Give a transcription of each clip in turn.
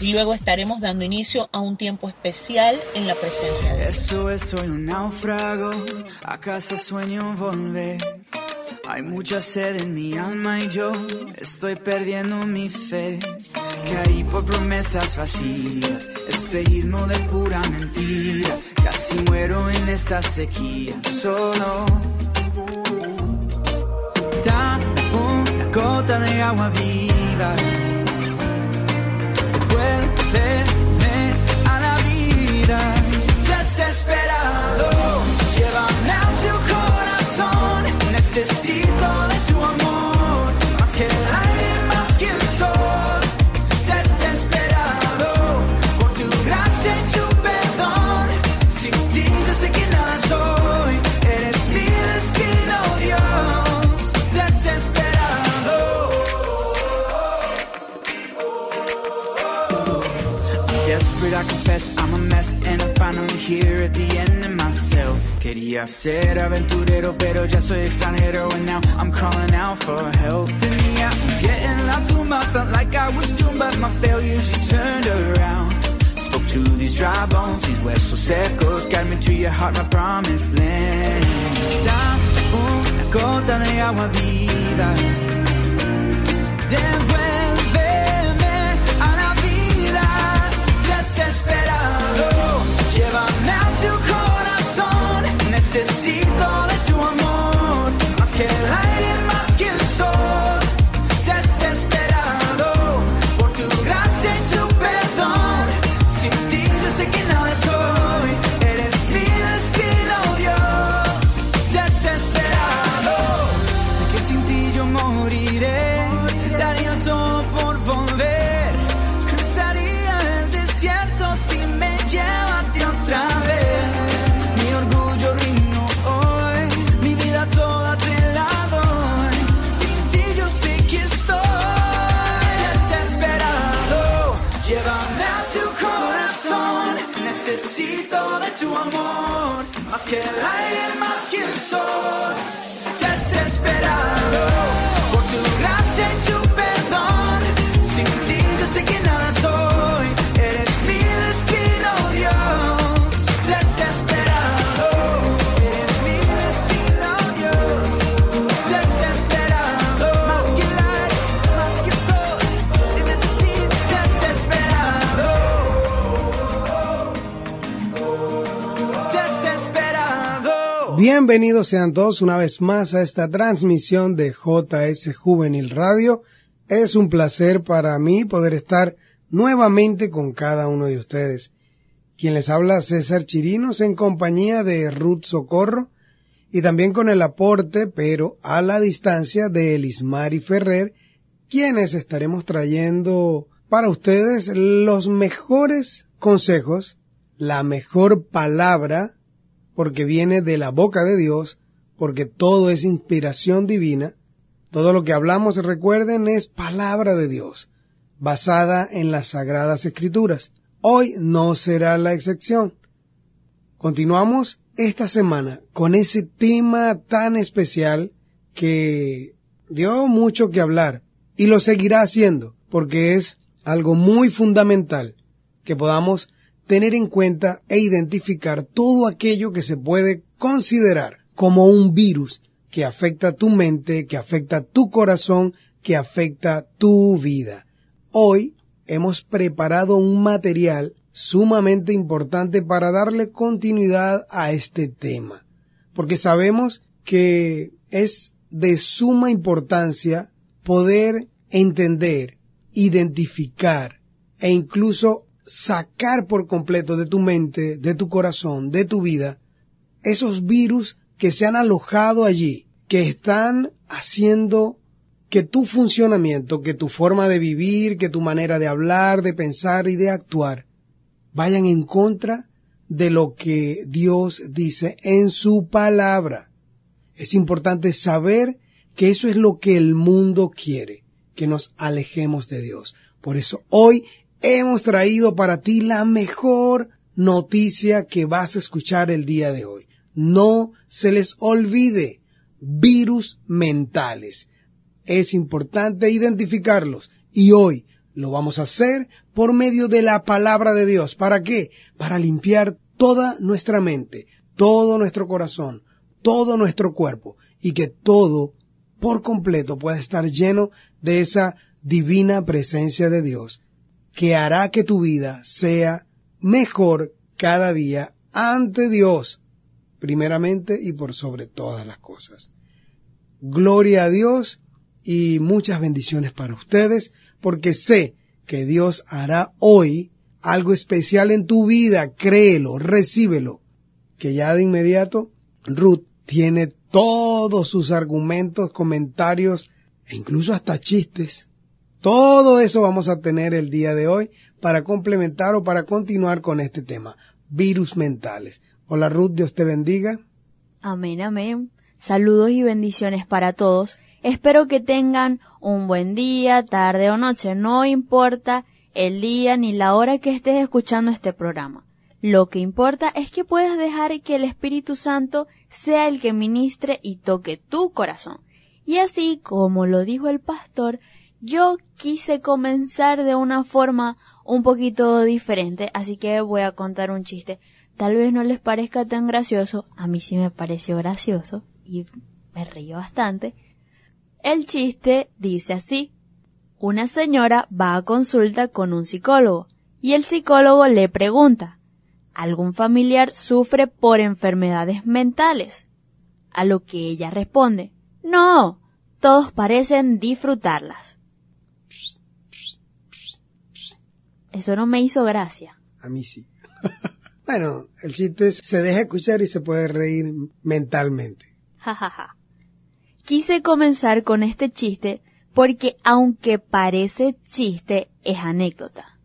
y luego estaremos dando inicio a un tiempo especial en la presencia de Dios. Eso es, soy un náufrago, acaso sueño volver. Hay mucha sed en mi alma y yo estoy perdiendo mi fe. Caí por promesas vacías, espejismo de pura mentira. Casi muero en esta sequía, solo. Dame una gota de agua viva Necesito here at the end of myself. Quería ser aventurero pero ya soy extranjero. And now I'm calling out for help. To me un pie en la tumba Felt like I was doomed But my failures you turned around. Spoke to these dry bones These huesos secos Guide me to your heart, my promised land. Dame una gota de agua viva. Devuélveme Necesito de tu amor. Más que el Bienvenidos sean todos una vez más a esta transmisión de JS Juvenil Radio. Es un placer para mí poder estar nuevamente con cada uno de ustedes. Quien les habla César Chirinos en compañía de Ruth Socorro y también con el aporte, pero a la distancia, de Elismari Ferrer, quienes estaremos trayendo para ustedes los mejores consejos, la mejor palabra porque viene de la boca de Dios, porque todo es inspiración divina. Todo lo que hablamos, recuerden, es palabra de Dios, basada en las sagradas escrituras. Hoy no será la excepción. Continuamos esta semana con ese tema tan especial que dio mucho que hablar y lo seguirá haciendo porque es algo muy fundamental que podamos tener en cuenta e identificar todo aquello que se puede considerar como un virus que afecta tu mente, que afecta tu corazón, que afecta tu vida. Hoy hemos preparado un material sumamente importante para darle continuidad a este tema, porque sabemos que es de suma importancia poder entender, identificar e incluso sacar por completo de tu mente, de tu corazón, de tu vida, esos virus que se han alojado allí, que están haciendo que tu funcionamiento, que tu forma de vivir, que tu manera de hablar, de pensar y de actuar vayan en contra de lo que Dios dice en su palabra. Es importante saber que eso es lo que el mundo quiere, que nos alejemos de Dios. Por eso hoy hemos traído para ti la mejor noticia que vas a escuchar el día de hoy. No se les olvide virus mentales. Es importante identificarlos y hoy lo vamos a hacer por medio de la palabra de Dios. ¿Para qué? Para limpiar toda nuestra mente, todo nuestro corazón, todo nuestro cuerpo y que todo por completo pueda estar lleno de esa divina presencia de Dios que hará que tu vida sea mejor cada día ante Dios, primeramente y por sobre todas las cosas. Gloria a Dios y muchas bendiciones para ustedes, porque sé que Dios hará hoy algo especial en tu vida, créelo, recíbelo, que ya de inmediato Ruth tiene todos sus argumentos, comentarios e incluso hasta chistes. Todo eso vamos a tener el día de hoy para complementar o para continuar con este tema, virus mentales. Hola Ruth, Dios te bendiga. Amén, amén. Saludos y bendiciones para todos. Espero que tengan un buen día, tarde o noche, no importa el día ni la hora que estés escuchando este programa. Lo que importa es que puedas dejar que el Espíritu Santo sea el que ministre y toque tu corazón. Y así como lo dijo el pastor, yo quise comenzar de una forma un poquito diferente, así que voy a contar un chiste. Tal vez no les parezca tan gracioso, a mí sí me pareció gracioso y me reí bastante. El chiste dice así. Una señora va a consulta con un psicólogo y el psicólogo le pregunta, ¿algún familiar sufre por enfermedades mentales? A lo que ella responde, no, todos parecen disfrutarlas. Eso no me hizo gracia. A mí sí. bueno, el chiste se deja escuchar y se puede reír mentalmente. Jajaja. Quise comenzar con este chiste porque aunque parece chiste, es anécdota.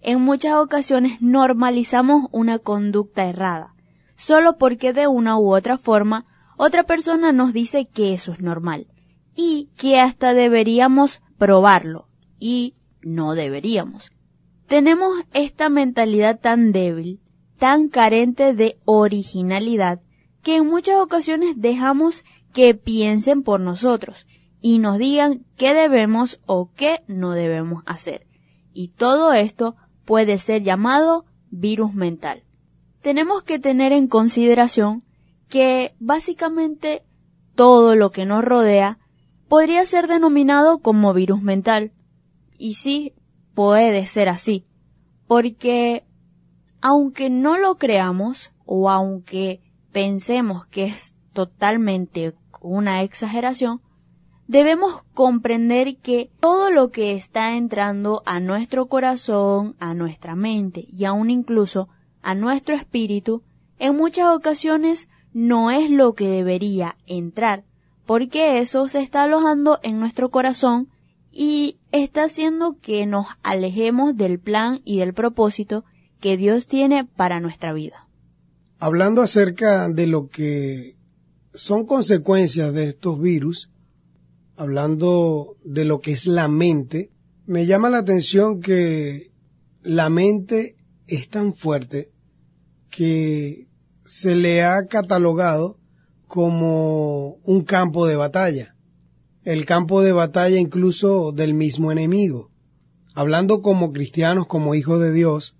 En muchas ocasiones normalizamos una conducta errada, solo porque de una u otra forma otra persona nos dice que eso es normal y que hasta deberíamos probarlo y no deberíamos. Tenemos esta mentalidad tan débil, tan carente de originalidad, que en muchas ocasiones dejamos que piensen por nosotros y nos digan qué debemos o qué no debemos hacer. Y todo esto puede ser llamado virus mental. Tenemos que tener en consideración que básicamente todo lo que nos rodea podría ser denominado como virus mental. Y sí, puede ser así, porque aunque no lo creamos o aunque pensemos que es totalmente una exageración, debemos comprender que todo lo que está entrando a nuestro corazón, a nuestra mente y aún incluso a nuestro espíritu, en muchas ocasiones no es lo que debería entrar, porque eso se está alojando en nuestro corazón y está haciendo que nos alejemos del plan y del propósito que Dios tiene para nuestra vida. Hablando acerca de lo que son consecuencias de estos virus, hablando de lo que es la mente, me llama la atención que la mente es tan fuerte que se le ha catalogado como un campo de batalla, el campo de batalla incluso del mismo enemigo. Hablando como cristianos, como hijos de Dios,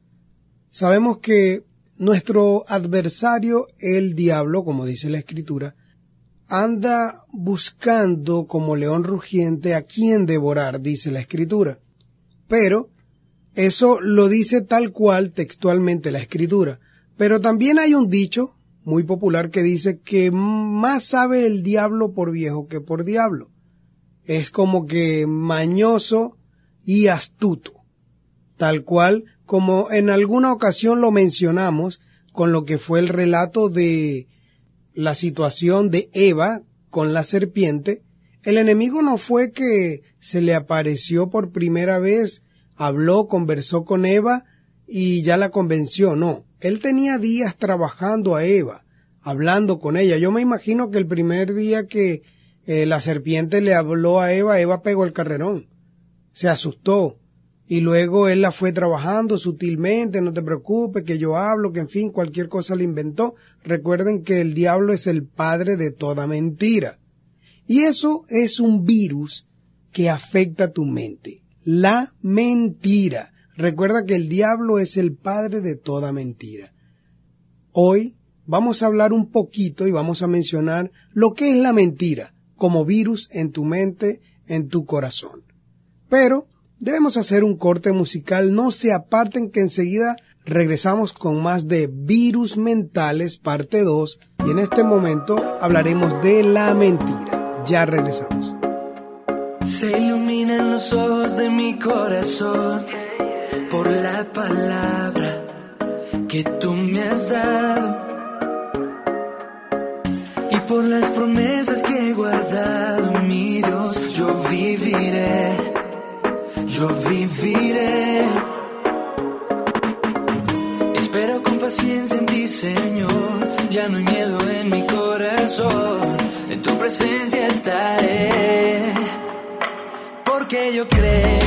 sabemos que nuestro adversario, el diablo, como dice la escritura, anda buscando como león rugiente a quien devorar, dice la escritura. Pero eso lo dice tal cual textualmente la escritura. Pero también hay un dicho muy popular que dice que más sabe el diablo por viejo que por diablo. Es como que mañoso y astuto. Tal cual como en alguna ocasión lo mencionamos con lo que fue el relato de la situación de Eva con la serpiente, el enemigo no fue que se le apareció por primera vez, habló, conversó con Eva y ya la convenció, no. Él tenía días trabajando a Eva, hablando con ella. Yo me imagino que el primer día que eh, la serpiente le habló a Eva, Eva pegó el carrerón, se asustó, y luego él la fue trabajando sutilmente, no te preocupes, que yo hablo, que en fin, cualquier cosa le inventó. Recuerden que el diablo es el padre de toda mentira. Y eso es un virus que afecta tu mente. La mentira. Recuerda que el diablo es el padre de toda mentira. Hoy vamos a hablar un poquito y vamos a mencionar lo que es la mentira como virus en tu mente, en tu corazón. Pero debemos hacer un corte musical, no se aparten que enseguida regresamos con más de Virus Mentales parte 2 y en este momento hablaremos de la mentira. Ya regresamos. Se iluminan los ojos de mi corazón por la palabra que tú me has dado y por las promesas presencia estaré. Porque yo creo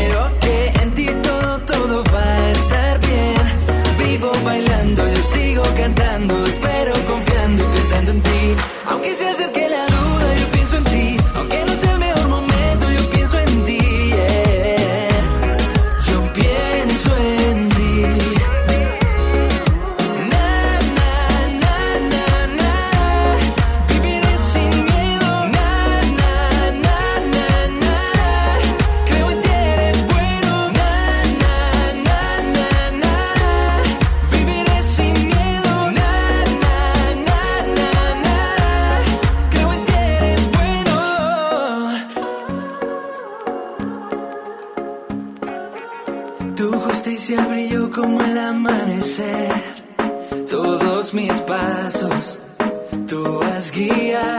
tú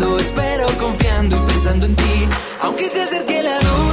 Espero confiando y pensando en ti. Aunque se acerque la duda,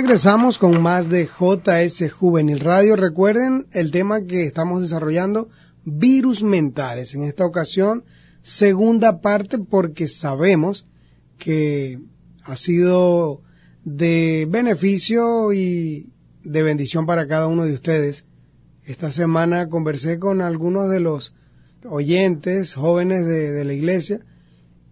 Regresamos con más de JS Juvenil Radio. Recuerden el tema que estamos desarrollando, virus mentales. En esta ocasión, segunda parte porque sabemos que ha sido de beneficio y de bendición para cada uno de ustedes. Esta semana conversé con algunos de los oyentes jóvenes de, de la iglesia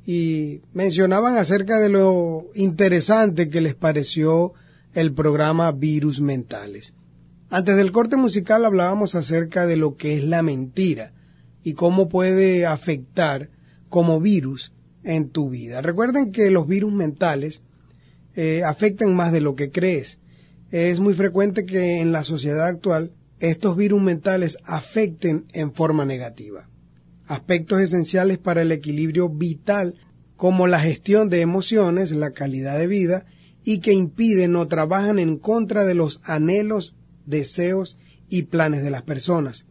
y mencionaban acerca de lo interesante que les pareció el programa Virus Mentales. Antes del corte musical hablábamos acerca de lo que es la mentira y cómo puede afectar como virus en tu vida. Recuerden que los virus mentales eh, afectan más de lo que crees. Es muy frecuente que en la sociedad actual estos virus mentales afecten en forma negativa. Aspectos esenciales para el equilibrio vital como la gestión de emociones, la calidad de vida y que impiden o trabajan en contra de los anhelos, deseos y planes de las personas.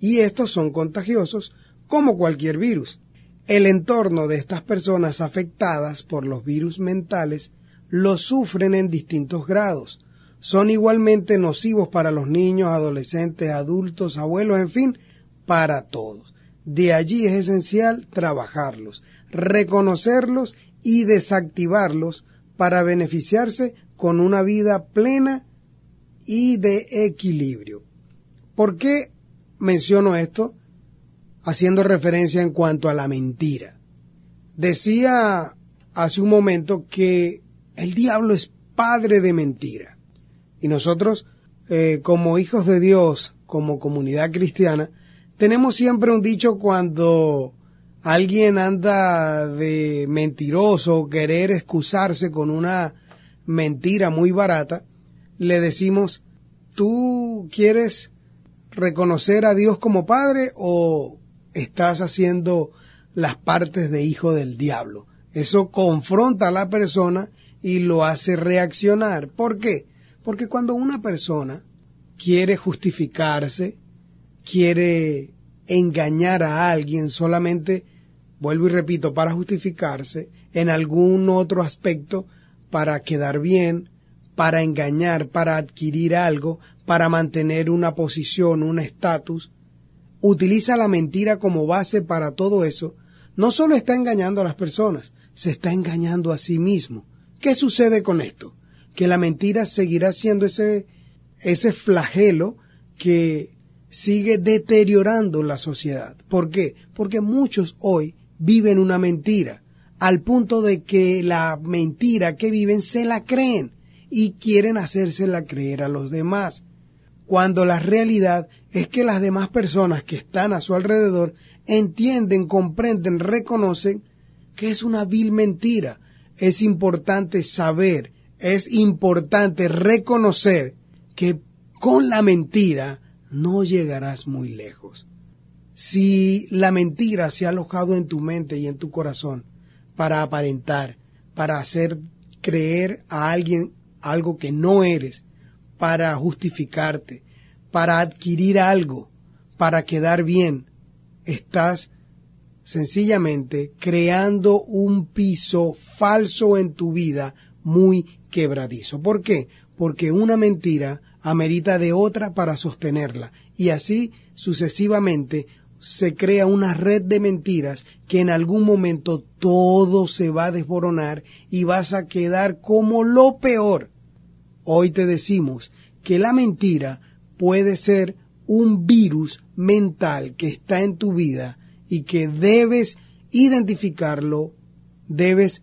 Y estos son contagiosos como cualquier virus. El entorno de estas personas afectadas por los virus mentales lo sufren en distintos grados. Son igualmente nocivos para los niños, adolescentes, adultos, abuelos, en fin, para todos. De allí es esencial trabajarlos, reconocerlos y desactivarlos para beneficiarse con una vida plena y de equilibrio. ¿Por qué menciono esto? Haciendo referencia en cuanto a la mentira. Decía hace un momento que el diablo es padre de mentira. Y nosotros, eh, como hijos de Dios, como comunidad cristiana, tenemos siempre un dicho cuando alguien anda de mentiroso, querer excusarse con una mentira muy barata, le decimos, ¿tú quieres reconocer a Dios como Padre o estás haciendo las partes de hijo del diablo? Eso confronta a la persona y lo hace reaccionar. ¿Por qué? Porque cuando una persona quiere justificarse, quiere engañar a alguien solamente, vuelvo y repito, para justificarse, en algún otro aspecto, para quedar bien, para engañar, para adquirir algo, para mantener una posición, un estatus, utiliza la mentira como base para todo eso, no solo está engañando a las personas, se está engañando a sí mismo. ¿Qué sucede con esto? Que la mentira seguirá siendo ese, ese flagelo que sigue deteriorando la sociedad. ¿Por qué? Porque muchos hoy viven una mentira, al punto de que la mentira que viven se la creen y quieren hacérsela creer a los demás, cuando la realidad es que las demás personas que están a su alrededor entienden, comprenden, reconocen que es una vil mentira, es importante saber, es importante reconocer que con la mentira no llegarás muy lejos. Si la mentira se ha alojado en tu mente y en tu corazón para aparentar, para hacer creer a alguien algo que no eres, para justificarte, para adquirir algo, para quedar bien, estás sencillamente creando un piso falso en tu vida muy quebradizo. ¿Por qué? Porque una mentira amerita de otra para sostenerla y así sucesivamente se crea una red de mentiras que en algún momento todo se va a desboronar y vas a quedar como lo peor. Hoy te decimos que la mentira puede ser un virus mental que está en tu vida y que debes identificarlo, debes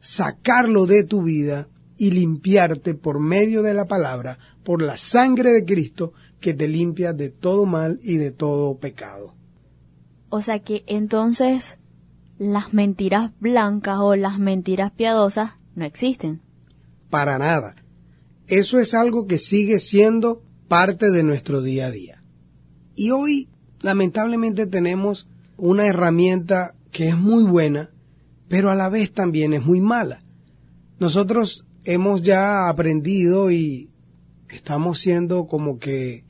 sacarlo de tu vida y limpiarte por medio de la palabra, por la sangre de Cristo que te limpia de todo mal y de todo pecado. O sea que entonces las mentiras blancas o las mentiras piadosas no existen. Para nada. Eso es algo que sigue siendo parte de nuestro día a día. Y hoy, lamentablemente, tenemos una herramienta que es muy buena, pero a la vez también es muy mala. Nosotros hemos ya aprendido y estamos siendo como que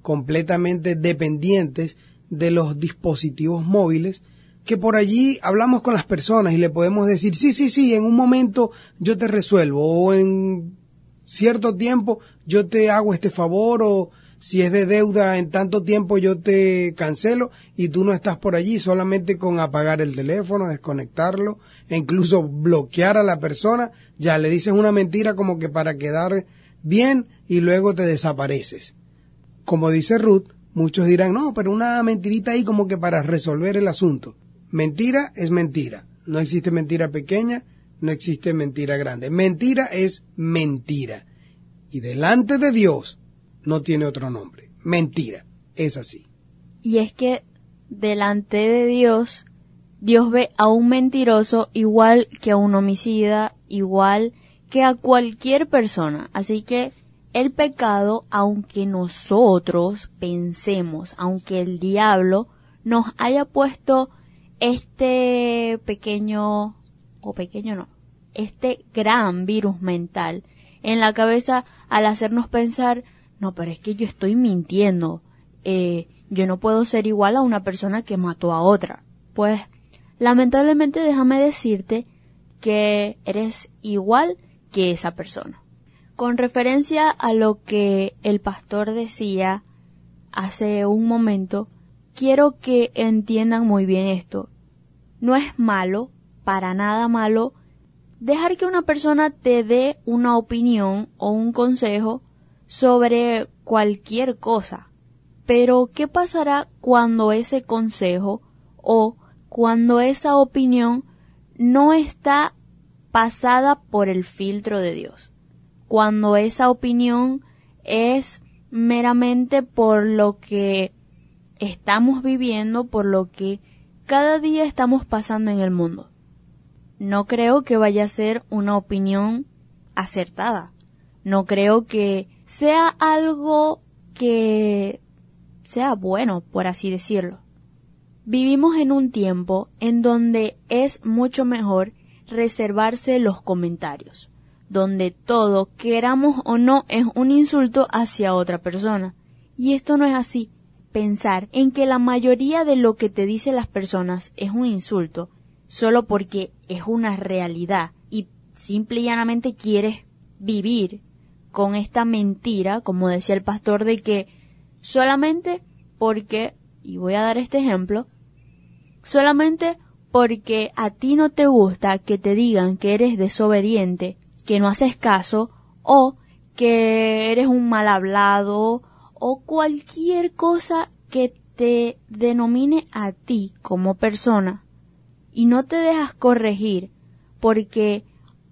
completamente dependientes de los dispositivos móviles que por allí hablamos con las personas y le podemos decir, sí, sí, sí, en un momento yo te resuelvo o en cierto tiempo yo te hago este favor o si es de deuda en tanto tiempo yo te cancelo y tú no estás por allí solamente con apagar el teléfono, desconectarlo e incluso bloquear a la persona, ya le dices una mentira como que para quedar bien y luego te desapareces. Como dice Ruth, muchos dirán, no, pero una mentirita ahí como que para resolver el asunto. Mentira es mentira. No existe mentira pequeña, no existe mentira grande. Mentira es mentira. Y delante de Dios, no tiene otro nombre. Mentira. Es así. Y es que delante de Dios, Dios ve a un mentiroso igual que a un homicida, igual que a cualquier persona. Así que el pecado, aunque nosotros pensemos, aunque el diablo nos haya puesto este pequeño, o pequeño no, este gran virus mental en la cabeza al hacernos pensar, no, pero es que yo estoy mintiendo, eh, yo no puedo ser igual a una persona que mató a otra. Pues, lamentablemente déjame decirte que eres igual que esa persona. Con referencia a lo que el pastor decía hace un momento, quiero que entiendan muy bien esto. No es malo, para nada malo, dejar que una persona te dé una opinión o un consejo sobre cualquier cosa. Pero, ¿qué pasará cuando ese consejo o cuando esa opinión no está pasada por el filtro de Dios? Cuando esa opinión es meramente por lo que estamos viviendo, por lo que cada día estamos pasando en el mundo. No creo que vaya a ser una opinión acertada. No creo que sea algo que sea bueno, por así decirlo. Vivimos en un tiempo en donde es mucho mejor reservarse los comentarios donde todo, queramos o no, es un insulto hacia otra persona. Y esto no es así. Pensar en que la mayoría de lo que te dicen las personas es un insulto, solo porque es una realidad y simple y llanamente quieres vivir con esta mentira, como decía el pastor, de que solamente porque, y voy a dar este ejemplo, solamente porque a ti no te gusta que te digan que eres desobediente, que no haces caso o que eres un mal hablado o cualquier cosa que te denomine a ti como persona. Y no te dejas corregir porque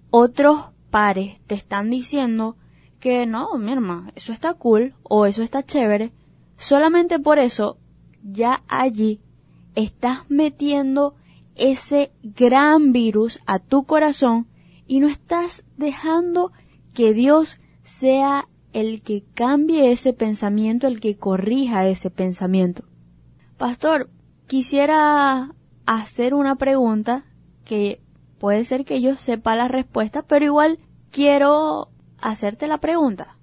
otros pares te están diciendo que no, mi hermano, eso está cool o eso está chévere, solamente por eso ya allí estás metiendo ese gran virus a tu corazón y no estás dejando que Dios sea el que cambie ese pensamiento, el que corrija ese pensamiento. Pastor, quisiera hacer una pregunta que puede ser que yo sepa la respuesta, pero igual quiero hacerte la pregunta.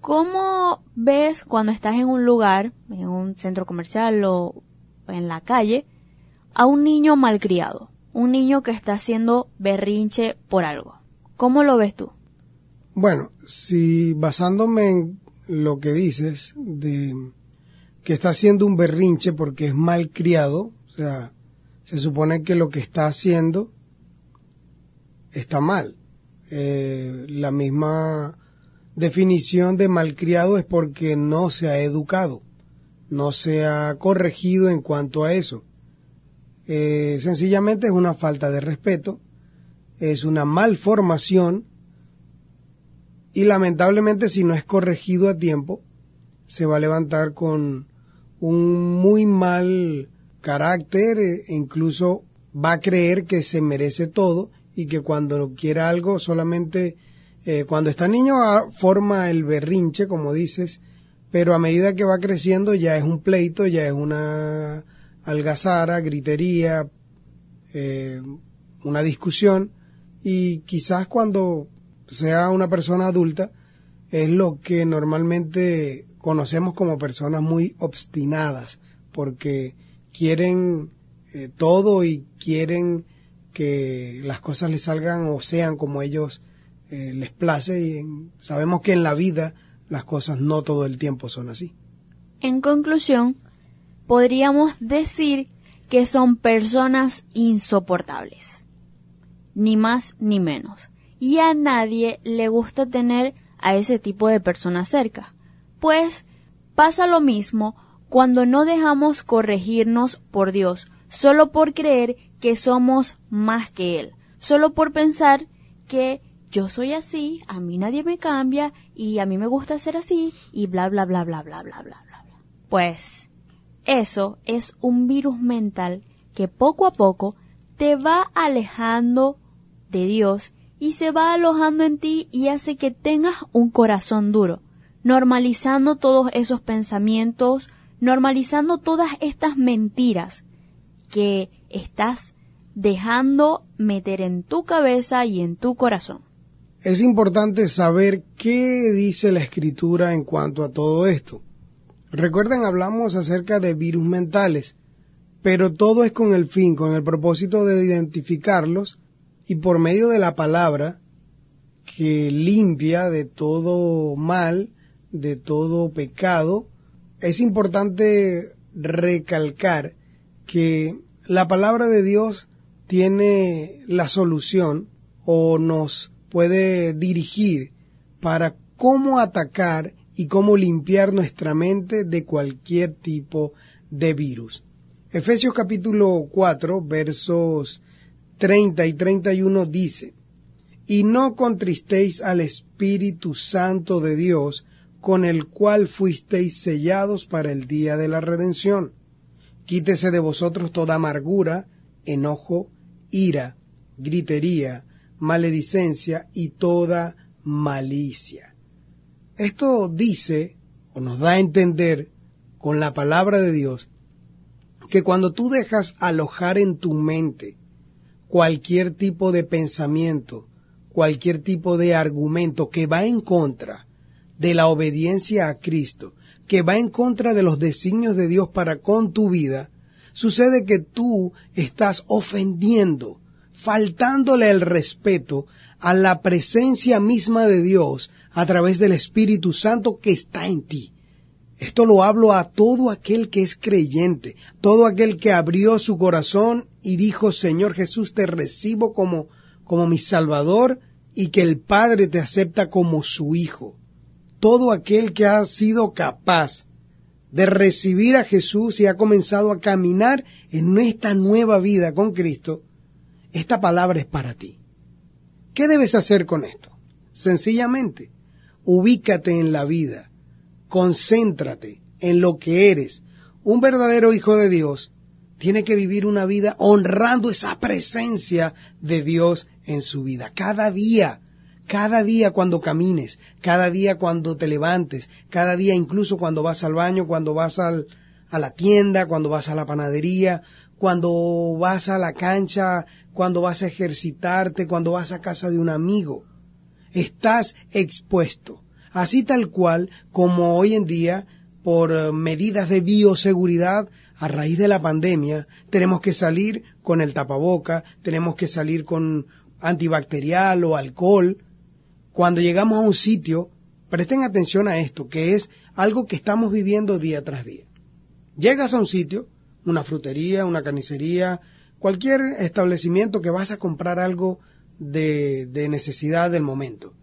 ¿Cómo ves cuando estás en un lugar, en un centro comercial o en la calle, a un niño malcriado? Un niño que está haciendo berrinche por algo. ¿Cómo lo ves tú? Bueno, si basándome en lo que dices de que está haciendo un berrinche porque es mal criado, o sea, se supone que lo que está haciendo está mal. Eh, la misma definición de malcriado es porque no se ha educado, no se ha corregido en cuanto a eso. Eh, sencillamente es una falta de respeto, es una malformación y lamentablemente si no es corregido a tiempo, se va a levantar con un muy mal carácter e incluso va a creer que se merece todo y que cuando quiera algo solamente eh, cuando está niño ah, forma el berrinche como dices pero a medida que va creciendo ya es un pleito ya es una algazara, gritería, eh, una discusión y quizás cuando sea una persona adulta es lo que normalmente conocemos como personas muy obstinadas porque quieren eh, todo y quieren que las cosas les salgan o sean como ellos eh, les place y sabemos que en la vida las cosas no todo el tiempo son así. En conclusión, podríamos decir que son personas insoportables. Ni más ni menos. Y a nadie le gusta tener a ese tipo de personas cerca. Pues pasa lo mismo cuando no dejamos corregirnos por Dios, solo por creer que somos más que Él, solo por pensar que yo soy así, a mí nadie me cambia y a mí me gusta ser así y bla bla bla bla bla bla bla bla. Pues eso es un virus mental que poco a poco te va alejando de Dios y se va alojando en ti y hace que tengas un corazón duro. normalizando todos esos pensamientos, normalizando todas estas mentiras que estás dejando meter en tu cabeza y en tu corazón. Es importante saber qué dice la escritura en cuanto a todo esto. Recuerden, hablamos acerca de virus mentales, pero todo es con el fin, con el propósito de identificarlos y por medio de la palabra que limpia de todo mal, de todo pecado, es importante recalcar que la palabra de Dios tiene la solución o nos puede dirigir para cómo atacar y cómo limpiar nuestra mente de cualquier tipo de virus. Efesios capítulo 4 versos 30 y 31 dice, Y no contristéis al Espíritu Santo de Dios, con el cual fuisteis sellados para el día de la redención. Quítese de vosotros toda amargura, enojo, ira, gritería, maledicencia y toda malicia. Esto dice o nos da a entender con la palabra de Dios que cuando tú dejas alojar en tu mente cualquier tipo de pensamiento, cualquier tipo de argumento que va en contra de la obediencia a Cristo, que va en contra de los designios de Dios para con tu vida, sucede que tú estás ofendiendo, faltándole el respeto a la presencia misma de Dios a través del Espíritu Santo que está en ti. Esto lo hablo a todo aquel que es creyente, todo aquel que abrió su corazón y dijo, Señor Jesús, te recibo como, como mi Salvador y que el Padre te acepta como su Hijo todo aquel que ha sido capaz de recibir a Jesús y ha comenzado a caminar en esta nueva vida con Cristo, esta palabra es para ti. ¿Qué debes hacer con esto? Sencillamente, ubícate en la vida, concéntrate en lo que eres. Un verdadero hijo de Dios tiene que vivir una vida honrando esa presencia de Dios en su vida. Cada día cada día cuando camines, cada día cuando te levantes, cada día incluso cuando vas al baño, cuando vas al, a la tienda, cuando vas a la panadería, cuando vas a la cancha, cuando vas a ejercitarte, cuando vas a casa de un amigo. Estás expuesto. Así tal cual como hoy en día, por eh, medidas de bioseguridad, a raíz de la pandemia, tenemos que salir con el tapaboca, tenemos que salir con antibacterial o alcohol, cuando llegamos a un sitio, presten atención a esto, que es algo que estamos viviendo día tras día. Llegas a un sitio, una frutería, una carnicería, cualquier establecimiento que vas a comprar algo de, de necesidad del momento.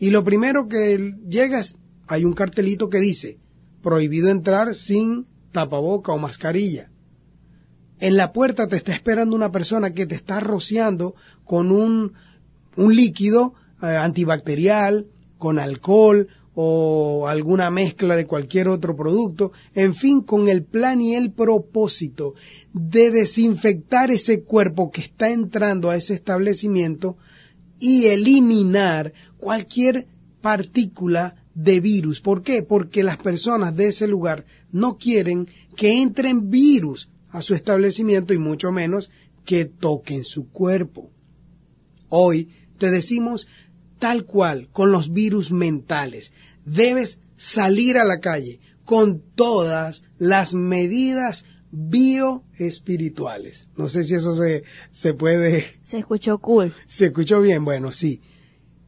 Y lo primero que llegas, hay un cartelito que dice, prohibido entrar sin tapaboca o mascarilla. En la puerta te está esperando una persona que te está rociando con un, un líquido eh, antibacterial, con alcohol o alguna mezcla de cualquier otro producto, en fin, con el plan y el propósito de desinfectar ese cuerpo que está entrando a ese establecimiento y eliminar cualquier partícula de virus. ¿Por qué? Porque las personas de ese lugar no quieren que entren virus a su establecimiento y mucho menos que toquen su cuerpo. Hoy te decimos tal cual con los virus mentales. Debes salir a la calle con todas las medidas bioespirituales. No sé si eso se, se puede... Se escuchó cool. Se escuchó bien, bueno, sí.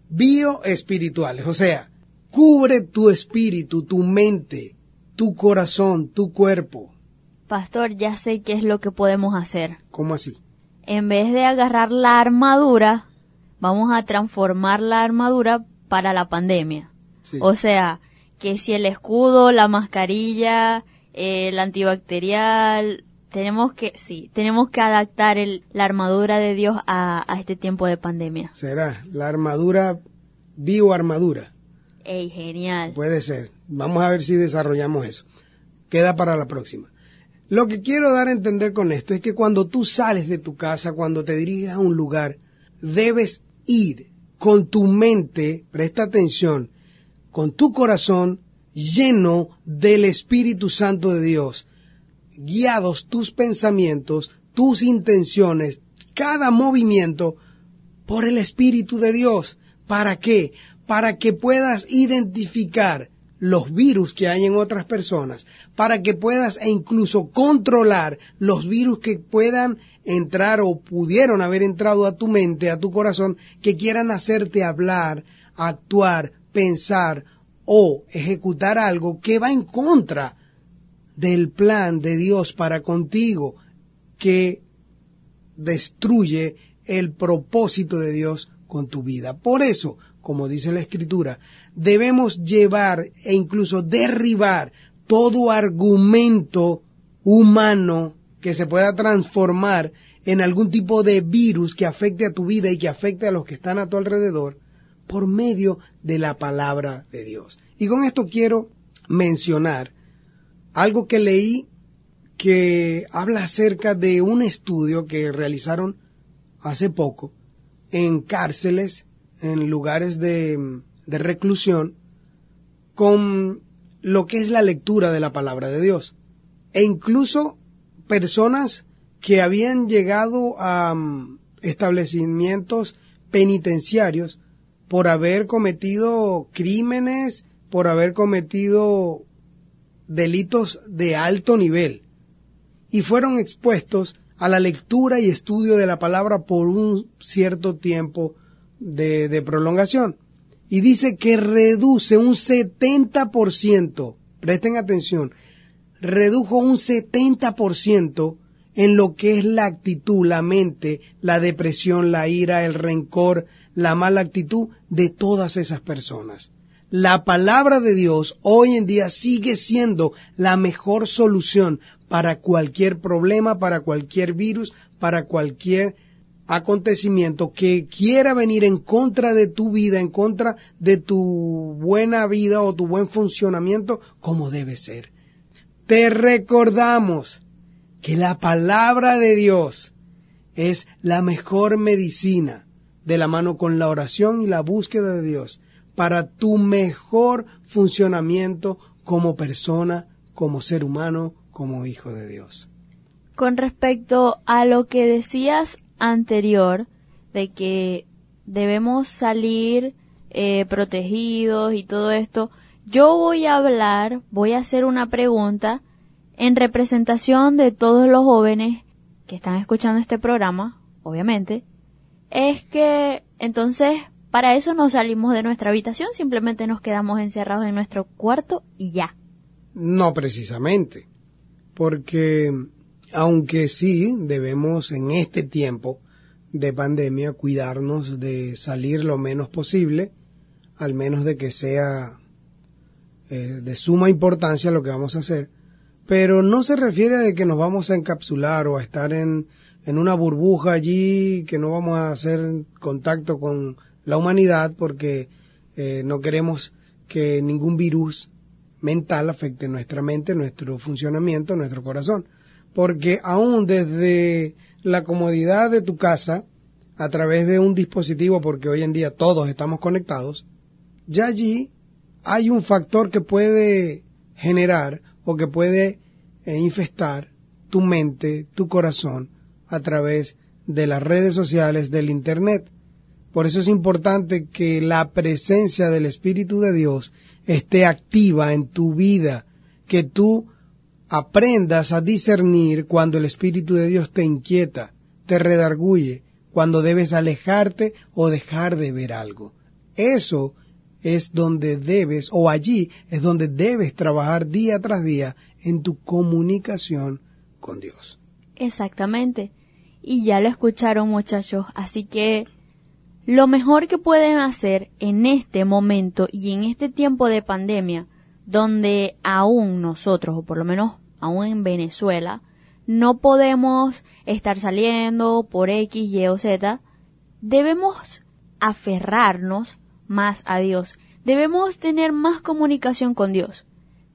Bioespirituales, o sea, cubre tu espíritu, tu mente, tu corazón, tu cuerpo. Pastor, ya sé qué es lo que podemos hacer. ¿Cómo así? En vez de agarrar la armadura, vamos a transformar la armadura para la pandemia. O sea, que si el escudo, la mascarilla, el antibacterial, tenemos que, sí, tenemos que adaptar el, la armadura de Dios a, a este tiempo de pandemia. Será la armadura, bioarmadura. Ey, genial. Puede ser. Vamos a ver si desarrollamos eso. Queda para la próxima. Lo que quiero dar a entender con esto es que cuando tú sales de tu casa, cuando te diriges a un lugar, debes ir con tu mente, presta atención, con tu corazón lleno del Espíritu Santo de Dios, guiados tus pensamientos, tus intenciones, cada movimiento por el Espíritu de Dios. ¿Para qué? Para que puedas identificar los virus que hay en otras personas, para que puedas e incluso controlar los virus que puedan entrar o pudieron haber entrado a tu mente, a tu corazón, que quieran hacerte hablar, actuar, pensar o ejecutar algo que va en contra del plan de Dios para contigo, que destruye el propósito de Dios con tu vida. Por eso, como dice la Escritura, debemos llevar e incluso derribar todo argumento humano que se pueda transformar en algún tipo de virus que afecte a tu vida y que afecte a los que están a tu alrededor por medio de la palabra de Dios. Y con esto quiero mencionar algo que leí que habla acerca de un estudio que realizaron hace poco en cárceles, en lugares de, de reclusión, con lo que es la lectura de la palabra de Dios. E incluso personas que habían llegado a mm, establecimientos penitenciarios por haber cometido crímenes, por haber cometido delitos de alto nivel y fueron expuestos a la lectura y estudio de la palabra por un cierto tiempo de, prolongación. Y dice que reduce un 70%, presten atención, redujo un 70% en lo que es la actitud, la mente, la depresión, la ira, el rencor, la mala actitud de todas esas personas. La palabra de Dios hoy en día sigue siendo la mejor solución para cualquier problema, para cualquier virus, para cualquier acontecimiento que quiera venir en contra de tu vida, en contra de tu buena vida o tu buen funcionamiento como debe ser. Te recordamos que la palabra de Dios es la mejor medicina de la mano con la oración y la búsqueda de Dios para tu mejor funcionamiento como persona, como ser humano, como hijo de Dios. Con respecto a lo que decías anterior, de que debemos salir eh, protegidos y todo esto, yo voy a hablar, voy a hacer una pregunta en representación de todos los jóvenes que están escuchando este programa, obviamente, es que entonces para eso no salimos de nuestra habitación, simplemente nos quedamos encerrados en nuestro cuarto y ya. No precisamente, porque aunque sí debemos en este tiempo de pandemia cuidarnos de salir lo menos posible, al menos de que sea eh, de suma importancia lo que vamos a hacer, pero no se refiere a que nos vamos a encapsular o a estar en, en una burbuja allí, que no vamos a hacer contacto con la humanidad porque eh, no queremos que ningún virus mental afecte nuestra mente, nuestro funcionamiento, nuestro corazón. Porque aún desde la comodidad de tu casa, a través de un dispositivo, porque hoy en día todos estamos conectados, ya allí hay un factor que puede generar o que puede eh, infestar tu mente, tu corazón, a través de las redes sociales, del Internet. Por eso es importante que la presencia del Espíritu de Dios esté activa en tu vida, que tú aprendas a discernir cuando el Espíritu de Dios te inquieta, te redarguye, cuando debes alejarte o dejar de ver algo. Eso es donde debes, o allí es donde debes trabajar día tras día en tu comunicación con Dios. Exactamente. Y ya lo escucharon muchachos, así que lo mejor que pueden hacer en este momento y en este tiempo de pandemia, donde aún nosotros, o por lo menos aún en Venezuela, no podemos estar saliendo por X, Y o Z, debemos aferrarnos más a Dios. Debemos tener más comunicación con Dios.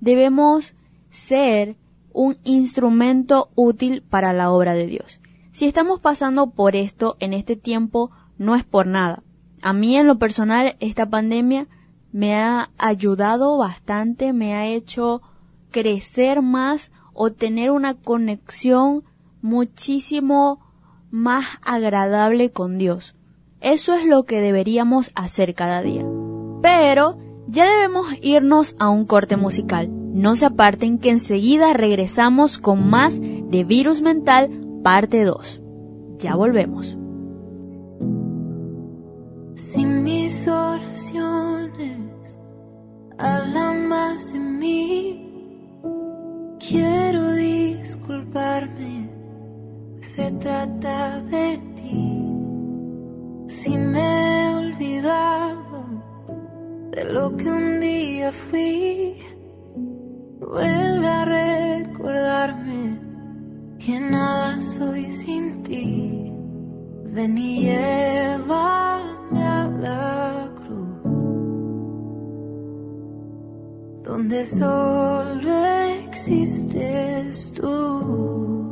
Debemos ser un instrumento útil para la obra de Dios. Si estamos pasando por esto en este tiempo, no es por nada. A mí en lo personal esta pandemia me ha ayudado bastante, me ha hecho crecer más o tener una conexión muchísimo más agradable con Dios. Eso es lo que deberíamos hacer cada día. Pero ya debemos irnos a un corte musical. No se aparten que enseguida regresamos con más de Virus Mental parte 2. Ya volvemos. Si mis oraciones hablan más de mí, quiero disculparme, pues se trata de ti. Si me he olvidado de lo que un día fui, vuelve a recordarme que nada soy sin ti. Ven y llévame a la cruz, donde solo existes tú.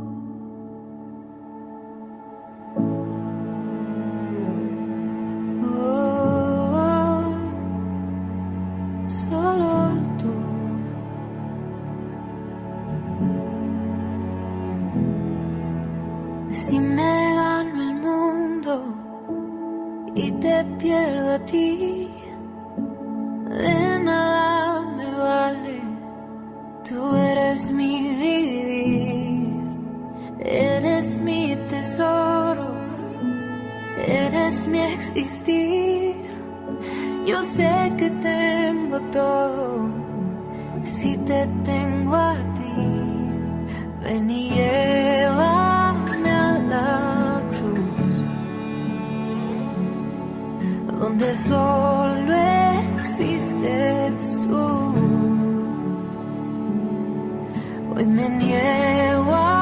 Existir. Yo sé que tengo todo si te tengo a ti. Ven y llévame a la cruz, donde solo existes tú. Hoy me niego a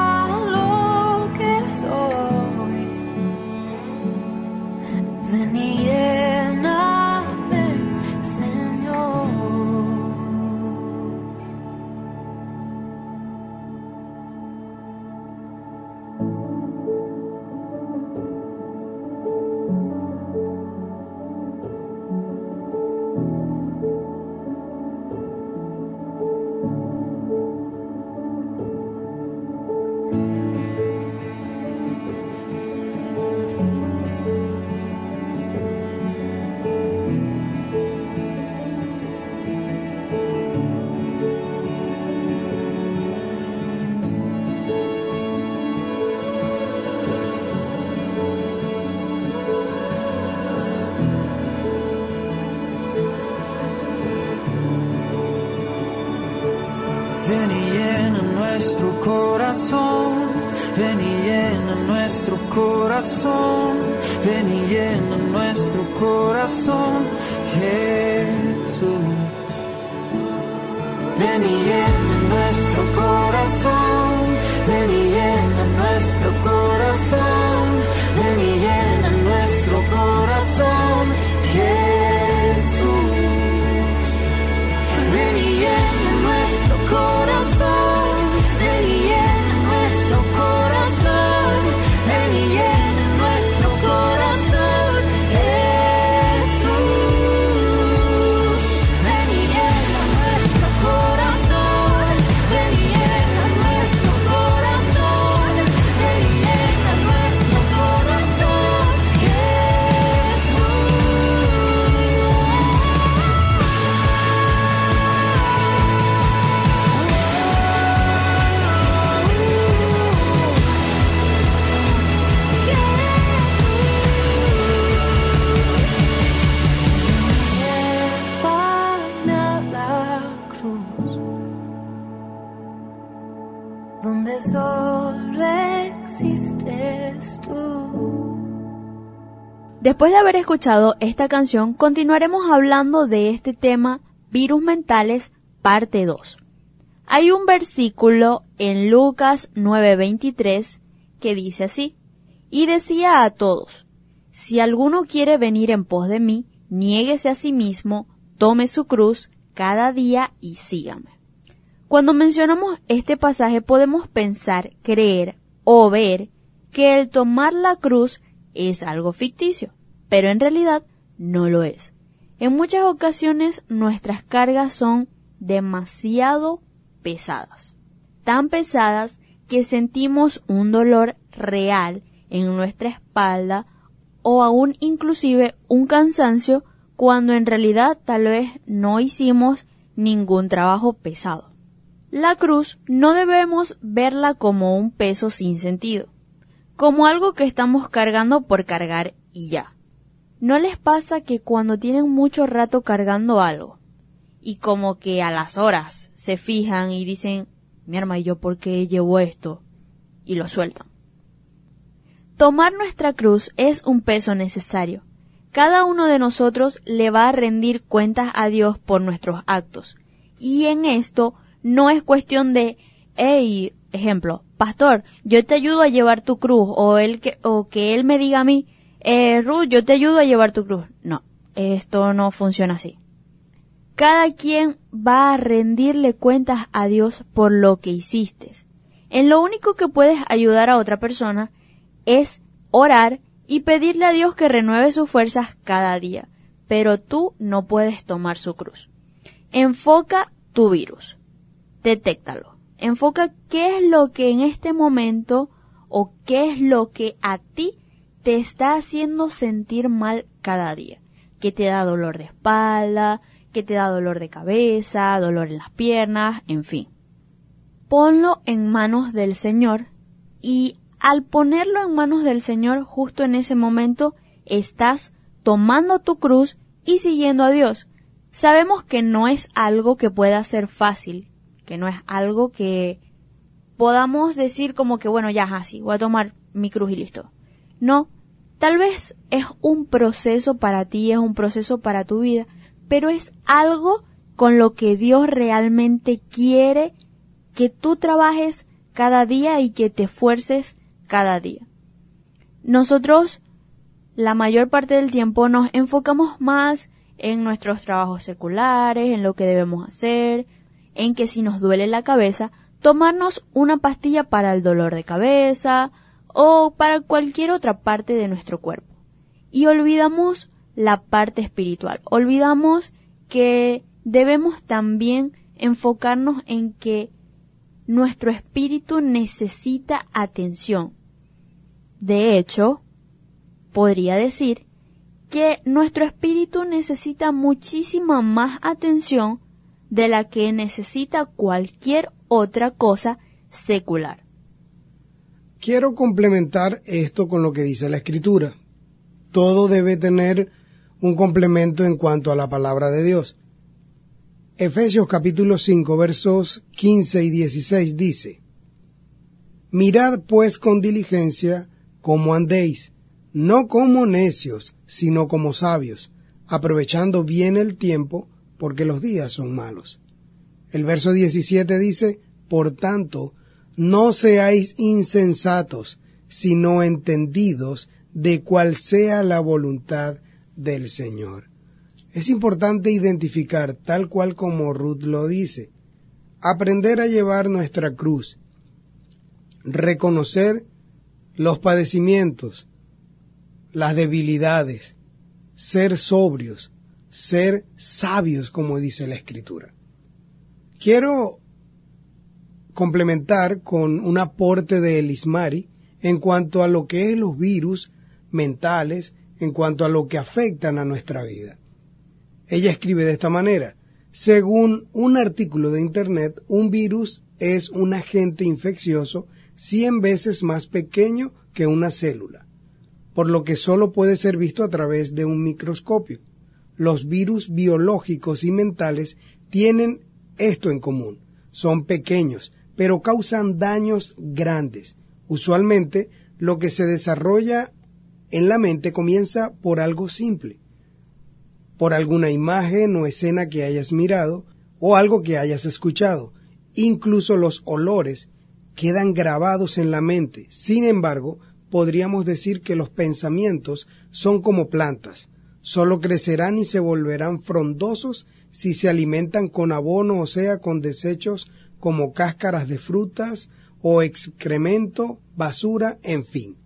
Después de haber escuchado esta canción, continuaremos hablando de este tema Virus Mentales, parte 2. Hay un versículo en Lucas 9:23 que dice así, y decía a todos, si alguno quiere venir en pos de mí, niéguese a sí mismo, tome su cruz cada día y sígame. Cuando mencionamos este pasaje podemos pensar, creer o ver que el tomar la cruz es algo ficticio, pero en realidad no lo es. En muchas ocasiones nuestras cargas son demasiado pesadas, tan pesadas que sentimos un dolor real en nuestra espalda o aún inclusive un cansancio cuando en realidad tal vez no hicimos ningún trabajo pesado. La cruz no debemos verla como un peso sin sentido, como algo que estamos cargando por cargar y ya. ¿No les pasa que cuando tienen mucho rato cargando algo y como que a las horas se fijan y dicen, mi arma y yo por qué llevo esto? y lo sueltan? Tomar nuestra cruz es un peso necesario. Cada uno de nosotros le va a rendir cuentas a Dios por nuestros actos. Y en esto no es cuestión de, hey, ejemplo, pastor, yo te ayudo a llevar tu cruz, o él que, o que él me diga a mí, eh, Ruth, yo te ayudo a llevar tu cruz. No, esto no funciona así. Cada quien va a rendirle cuentas a Dios por lo que hiciste. En lo único que puedes ayudar a otra persona es orar y pedirle a Dios que renueve sus fuerzas cada día, pero tú no puedes tomar su cruz. Enfoca tu virus, detéctalo, enfoca qué es lo que en este momento o qué es lo que a ti te está haciendo sentir mal cada día, que te da dolor de espalda, que te da dolor de cabeza, dolor en las piernas, en fin. Ponlo en manos del Señor y al ponerlo en manos del Señor justo en ese momento estás tomando tu cruz y siguiendo a Dios. Sabemos que no es algo que pueda ser fácil, que no es algo que podamos decir como que bueno, ya así, voy a tomar mi cruz y listo. No, tal vez es un proceso para ti, es un proceso para tu vida, pero es algo con lo que Dios realmente quiere que tú trabajes cada día y que te esfuerces cada día. Nosotros, la mayor parte del tiempo, nos enfocamos más en nuestros trabajos seculares, en lo que debemos hacer, en que si nos duele la cabeza, tomarnos una pastilla para el dolor de cabeza o para cualquier otra parte de nuestro cuerpo. Y olvidamos la parte espiritual. Olvidamos que debemos también enfocarnos en que nuestro espíritu necesita atención. De hecho, podría decir que nuestro espíritu necesita muchísima más atención de la que necesita cualquier otra cosa secular. Quiero complementar esto con lo que dice la escritura. Todo debe tener un complemento en cuanto a la palabra de Dios. Efesios capítulo 5 versos 15 y 16 dice, Mirad pues con diligencia cómo andéis, no como necios, sino como sabios, aprovechando bien el tiempo, porque los días son malos. El verso 17 dice, Por tanto, no seáis insensatos, sino entendidos de cuál sea la voluntad del Señor. Es importante identificar, tal cual como Ruth lo dice, aprender a llevar nuestra cruz, reconocer los padecimientos, las debilidades, ser sobrios, ser sabios, como dice la Escritura. Quiero complementar con un aporte de Elismari en cuanto a lo que es los virus mentales, en cuanto a lo que afectan a nuestra vida. Ella escribe de esta manera. Según un artículo de Internet, un virus es un agente infeccioso 100 veces más pequeño que una célula, por lo que solo puede ser visto a través de un microscopio. Los virus biológicos y mentales tienen esto en común. Son pequeños, pero causan daños grandes. Usualmente, lo que se desarrolla en la mente comienza por algo simple por alguna imagen o escena que hayas mirado o algo que hayas escuchado. Incluso los olores quedan grabados en la mente. Sin embargo, podríamos decir que los pensamientos son como plantas. Solo crecerán y se volverán frondosos si se alimentan con abono, o sea, con desechos como cáscaras de frutas o excremento, basura, en fin.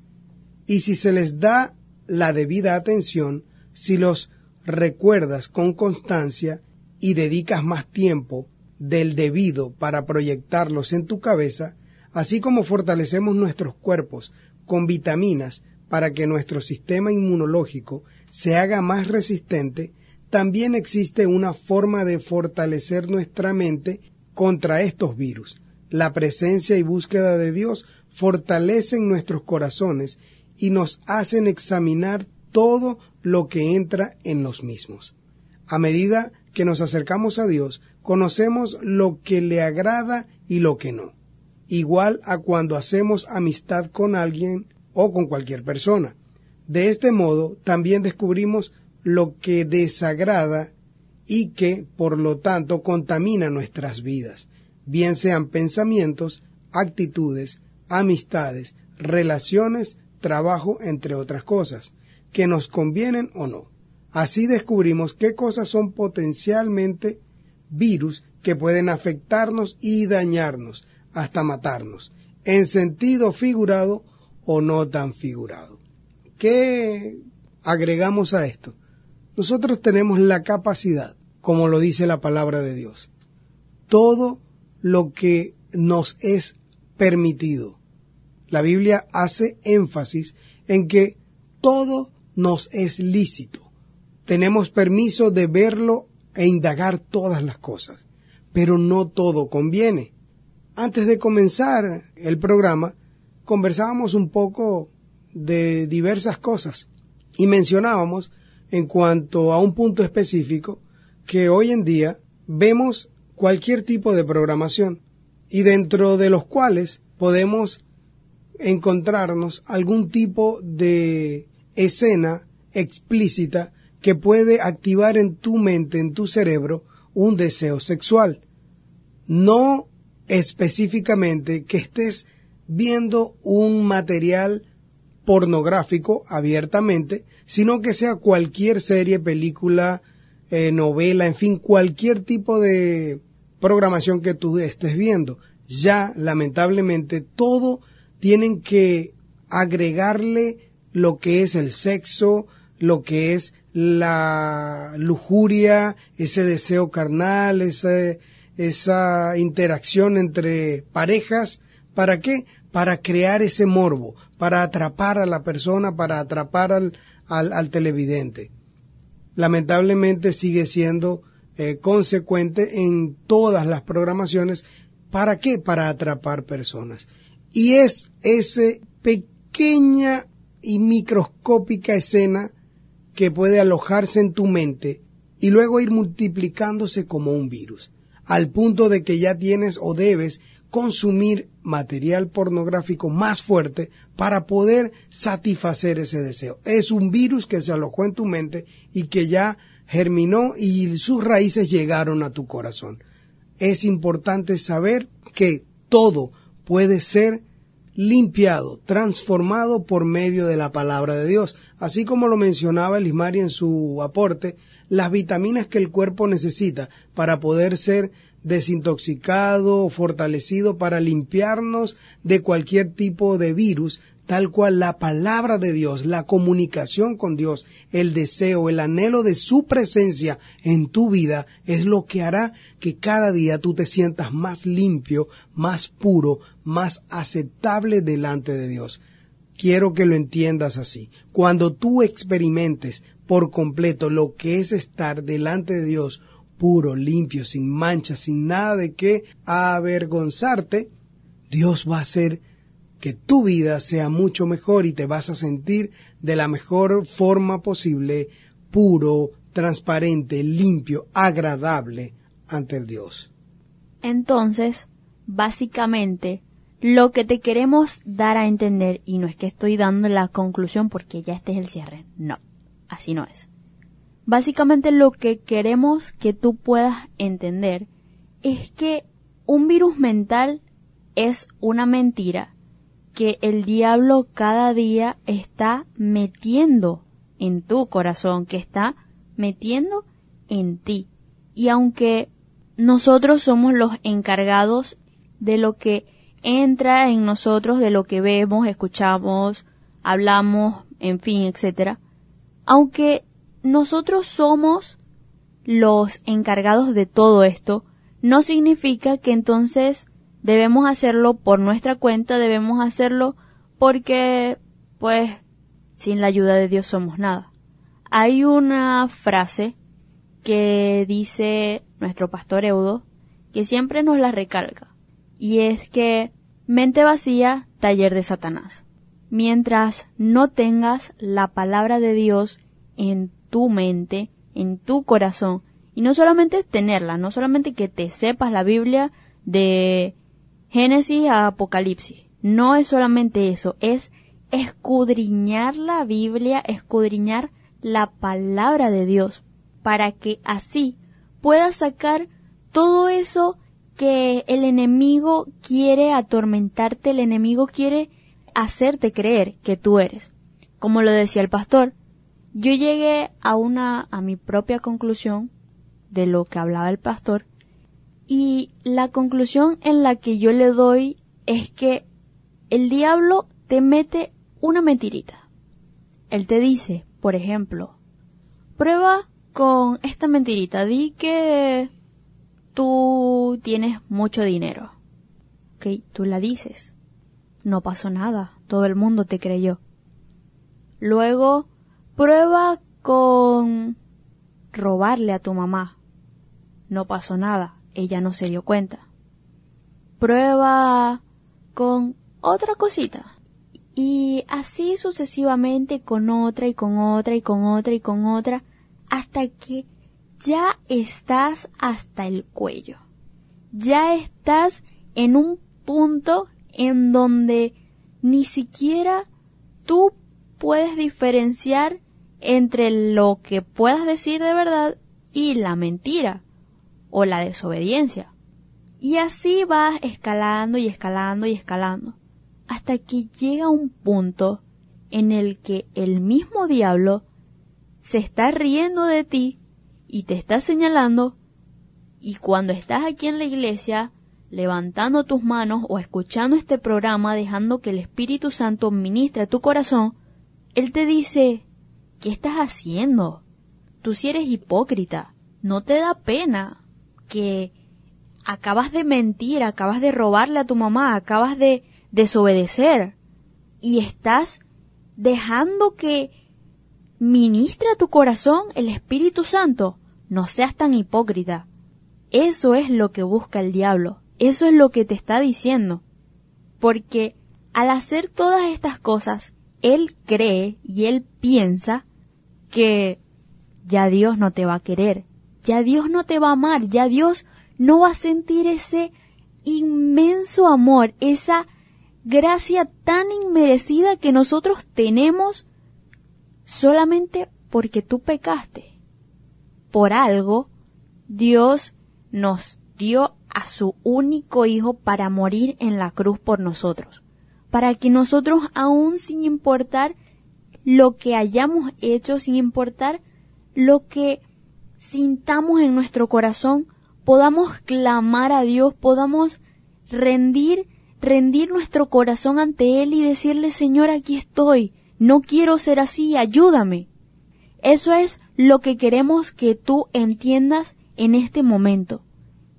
Y si se les da la debida atención, si los recuerdas con constancia y dedicas más tiempo del debido para proyectarlos en tu cabeza, así como fortalecemos nuestros cuerpos con vitaminas para que nuestro sistema inmunológico se haga más resistente, también existe una forma de fortalecer nuestra mente contra estos virus. La presencia y búsqueda de Dios fortalecen nuestros corazones y nos hacen examinar todo lo que entra en los mismos. A medida que nos acercamos a Dios, conocemos lo que le agrada y lo que no, igual a cuando hacemos amistad con alguien o con cualquier persona. De este modo, también descubrimos lo que desagrada y que, por lo tanto, contamina nuestras vidas, bien sean pensamientos, actitudes, amistades, relaciones, trabajo, entre otras cosas, que nos convienen o no. Así descubrimos qué cosas son potencialmente virus que pueden afectarnos y dañarnos, hasta matarnos, en sentido figurado o no tan figurado. ¿Qué agregamos a esto? Nosotros tenemos la capacidad, como lo dice la palabra de Dios, todo lo que nos es permitido. La Biblia hace énfasis en que todo nos es lícito. Tenemos permiso de verlo e indagar todas las cosas, pero no todo conviene. Antes de comenzar el programa, conversábamos un poco de diversas cosas y mencionábamos en cuanto a un punto específico que hoy en día vemos cualquier tipo de programación y dentro de los cuales podemos encontrarnos algún tipo de escena explícita que puede activar en tu mente, en tu cerebro, un deseo sexual. No específicamente que estés viendo un material pornográfico abiertamente, sino que sea cualquier serie, película, eh, novela, en fin, cualquier tipo de programación que tú estés viendo. Ya, lamentablemente, todo tienen que agregarle lo que es el sexo, lo que es la lujuria, ese deseo carnal, esa, esa interacción entre parejas. ¿Para qué? Para crear ese morbo, para atrapar a la persona, para atrapar al, al, televidente. Lamentablemente sigue siendo eh, consecuente en todas las programaciones. ¿Para qué? Para atrapar personas. Y es esa pequeña y microscópica escena que puede alojarse en tu mente y luego ir multiplicándose como un virus, al punto de que ya tienes o debes consumir material pornográfico más fuerte para poder satisfacer ese deseo. Es un virus que se alojó en tu mente y que ya germinó y sus raíces llegaron a tu corazón. Es importante saber que todo puede ser limpiado, transformado por medio de la palabra de Dios. Así como lo mencionaba Elismari en su aporte, las vitaminas que el cuerpo necesita para poder ser desintoxicado, fortalecido para limpiarnos de cualquier tipo de virus, tal cual la palabra de Dios, la comunicación con Dios, el deseo, el anhelo de su presencia en tu vida es lo que hará que cada día tú te sientas más limpio, más puro, más aceptable delante de Dios. Quiero que lo entiendas así. Cuando tú experimentes por completo lo que es estar delante de Dios puro, limpio, sin mancha, sin nada de qué avergonzarte, Dios va a hacer que tu vida sea mucho mejor y te vas a sentir de la mejor forma posible, puro, transparente, limpio, agradable ante el Dios. Entonces, básicamente, lo que te queremos dar a entender, y no es que estoy dando la conclusión porque ya este es el cierre, no, así no es. Básicamente lo que queremos que tú puedas entender es que un virus mental es una mentira que el diablo cada día está metiendo en tu corazón, que está metiendo en ti. Y aunque nosotros somos los encargados de lo que entra en nosotros, de lo que vemos, escuchamos, hablamos, en fin, etcétera, aunque nosotros somos los encargados de todo esto, no significa que entonces debemos hacerlo por nuestra cuenta, debemos hacerlo porque, pues, sin la ayuda de Dios somos nada. Hay una frase que dice nuestro pastor Eudo, que siempre nos la recarga, y es que mente vacía, taller de Satanás. Mientras no tengas la palabra de Dios en tu mente, en tu corazón, y no solamente tenerla, no solamente que te sepas la Biblia de Génesis a Apocalipsis, no es solamente eso, es escudriñar la Biblia, escudriñar la palabra de Dios, para que así puedas sacar todo eso que el enemigo quiere atormentarte, el enemigo quiere hacerte creer que tú eres. Como lo decía el pastor, yo llegué a una, a mi propia conclusión de lo que hablaba el pastor, y la conclusión en la que yo le doy es que el diablo te mete una mentirita. Él te dice, por ejemplo, prueba con esta mentirita, di que tú tienes mucho dinero. Ok, tú la dices. No pasó nada, todo el mundo te creyó. Luego, prueba con robarle a tu mamá. No pasó nada, ella no se dio cuenta. Prueba con otra cosita. Y así sucesivamente con otra y con otra y con otra y con otra hasta que ya estás hasta el cuello. Ya estás en un punto en donde ni siquiera tú puedes diferenciar entre lo que puedas decir de verdad y la mentira o la desobediencia. Y así vas escalando y escalando y escalando hasta que llega un punto en el que el mismo diablo se está riendo de ti y te está señalando y cuando estás aquí en la iglesia levantando tus manos o escuchando este programa dejando que el Espíritu Santo ministre tu corazón, Él te dice, ¿qué estás haciendo? Tú si eres hipócrita, no te da pena que acabas de mentir, acabas de robarle a tu mamá, acabas de desobedecer y estás dejando que ministra tu corazón el Espíritu Santo. No seas tan hipócrita. Eso es lo que busca el diablo. Eso es lo que te está diciendo. Porque al hacer todas estas cosas, él cree y él piensa que ya Dios no te va a querer, ya Dios no te va a amar, ya Dios no va a sentir ese inmenso amor, esa gracia tan inmerecida que nosotros tenemos solamente porque tú pecaste. Por algo, Dios nos dio a su único Hijo para morir en la cruz por nosotros, para que nosotros aún sin importar lo que hayamos hecho, sin importar lo que sintamos en nuestro corazón, podamos clamar a Dios, podamos rendir, rendir nuestro corazón ante Él y decirle, Señor, aquí estoy, no quiero ser así, ayúdame. Eso es lo que queremos que tú entiendas en este momento.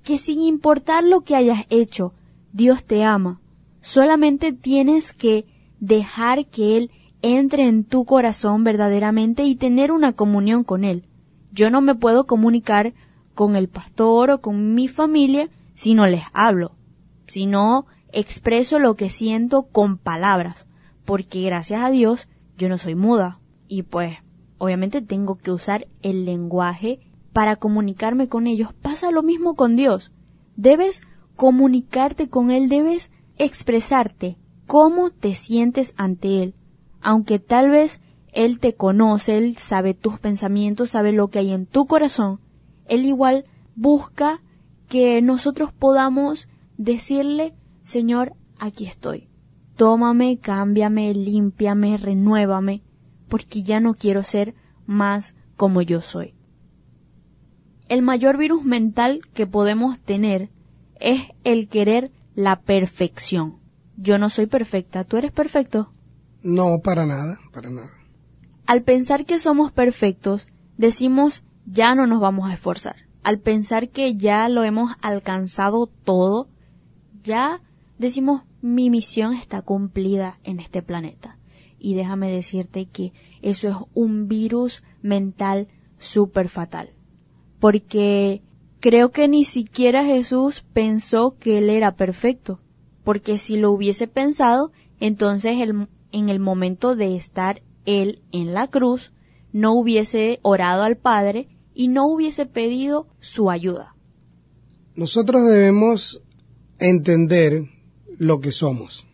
Que sin importar lo que hayas hecho, Dios te ama. Solamente tienes que dejar que Él entre en tu corazón verdaderamente y tener una comunión con Él. Yo no me puedo comunicar con el pastor o con mi familia si no les hablo, si no expreso lo que siento con palabras porque gracias a Dios yo no soy muda y pues obviamente tengo que usar el lenguaje para comunicarme con ellos. Pasa lo mismo con Dios. Debes comunicarte con Él, debes expresarte cómo te sientes ante Él. Aunque tal vez Él te conoce, Él sabe tus pensamientos, sabe lo que hay en tu corazón, Él igual busca que nosotros podamos decirle, Señor, aquí estoy tómame, cámbiame, límpiame, renuévame, porque ya no quiero ser más como yo soy. El mayor virus mental que podemos tener es el querer la perfección. Yo no soy perfecta, ¿tú eres perfecto? No, para nada, para nada. Al pensar que somos perfectos, decimos ya no nos vamos a esforzar. Al pensar que ya lo hemos alcanzado todo, ya decimos mi misión está cumplida en este planeta. Y déjame decirte que eso es un virus mental súper fatal. Porque creo que ni siquiera Jesús pensó que él era perfecto. Porque si lo hubiese pensado, entonces el- en el momento de estar él en la cruz, no hubiese orado al Padre y no hubiese pedido su ayuda. Nosotros debemos entender lo que somos.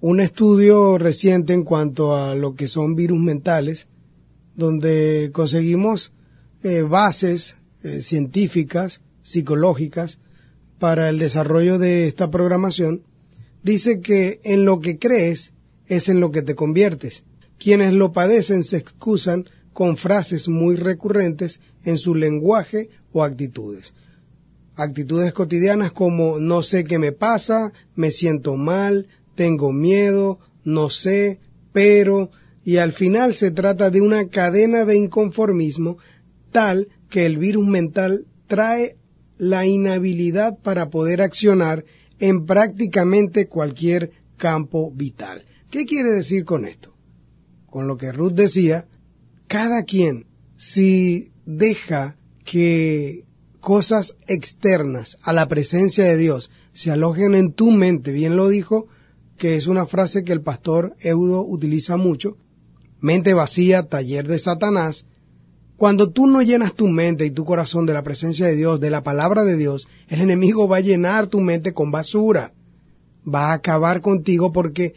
Un estudio reciente en cuanto a lo que son virus mentales, donde conseguimos eh, bases eh, científicas, psicológicas, para el desarrollo de esta programación, dice que en lo que crees es en lo que te conviertes. Quienes lo padecen se excusan con frases muy recurrentes en su lenguaje o actitudes. Actitudes cotidianas como no sé qué me pasa, me siento mal, tengo miedo, no sé, pero, y al final se trata de una cadena de inconformismo tal que el virus mental trae la inhabilidad para poder accionar en prácticamente cualquier campo vital. ¿Qué quiere decir con esto? Con lo que Ruth decía, cada quien, si deja que cosas externas a la presencia de Dios se alojen en tu mente, bien lo dijo, que es una frase que el pastor Eudo utiliza mucho, mente vacía, taller de Satanás, cuando tú no llenas tu mente y tu corazón de la presencia de Dios, de la palabra de Dios, el enemigo va a llenar tu mente con basura. Va a acabar contigo porque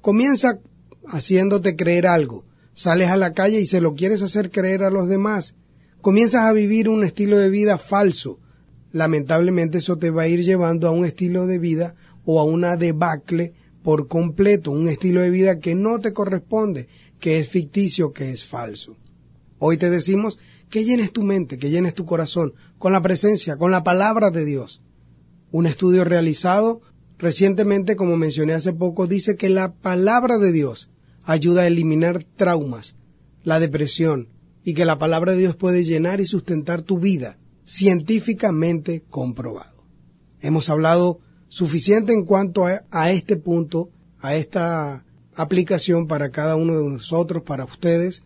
comienza haciéndote creer algo. Sales a la calle y se lo quieres hacer creer a los demás. Comienzas a vivir un estilo de vida falso. Lamentablemente eso te va a ir llevando a un estilo de vida o a una debacle por completo, un estilo de vida que no te corresponde, que es ficticio, que es falso. Hoy te decimos que llenes tu mente, que llenes tu corazón con la presencia, con la palabra de Dios. Un estudio realizado recientemente, como mencioné hace poco, dice que la palabra de Dios ayuda a eliminar traumas, la depresión, y que la palabra de Dios puede llenar y sustentar tu vida, científicamente comprobado. Hemos hablado suficiente en cuanto a, este punto, a esta aplicación para cada uno de nosotros, para ustedes,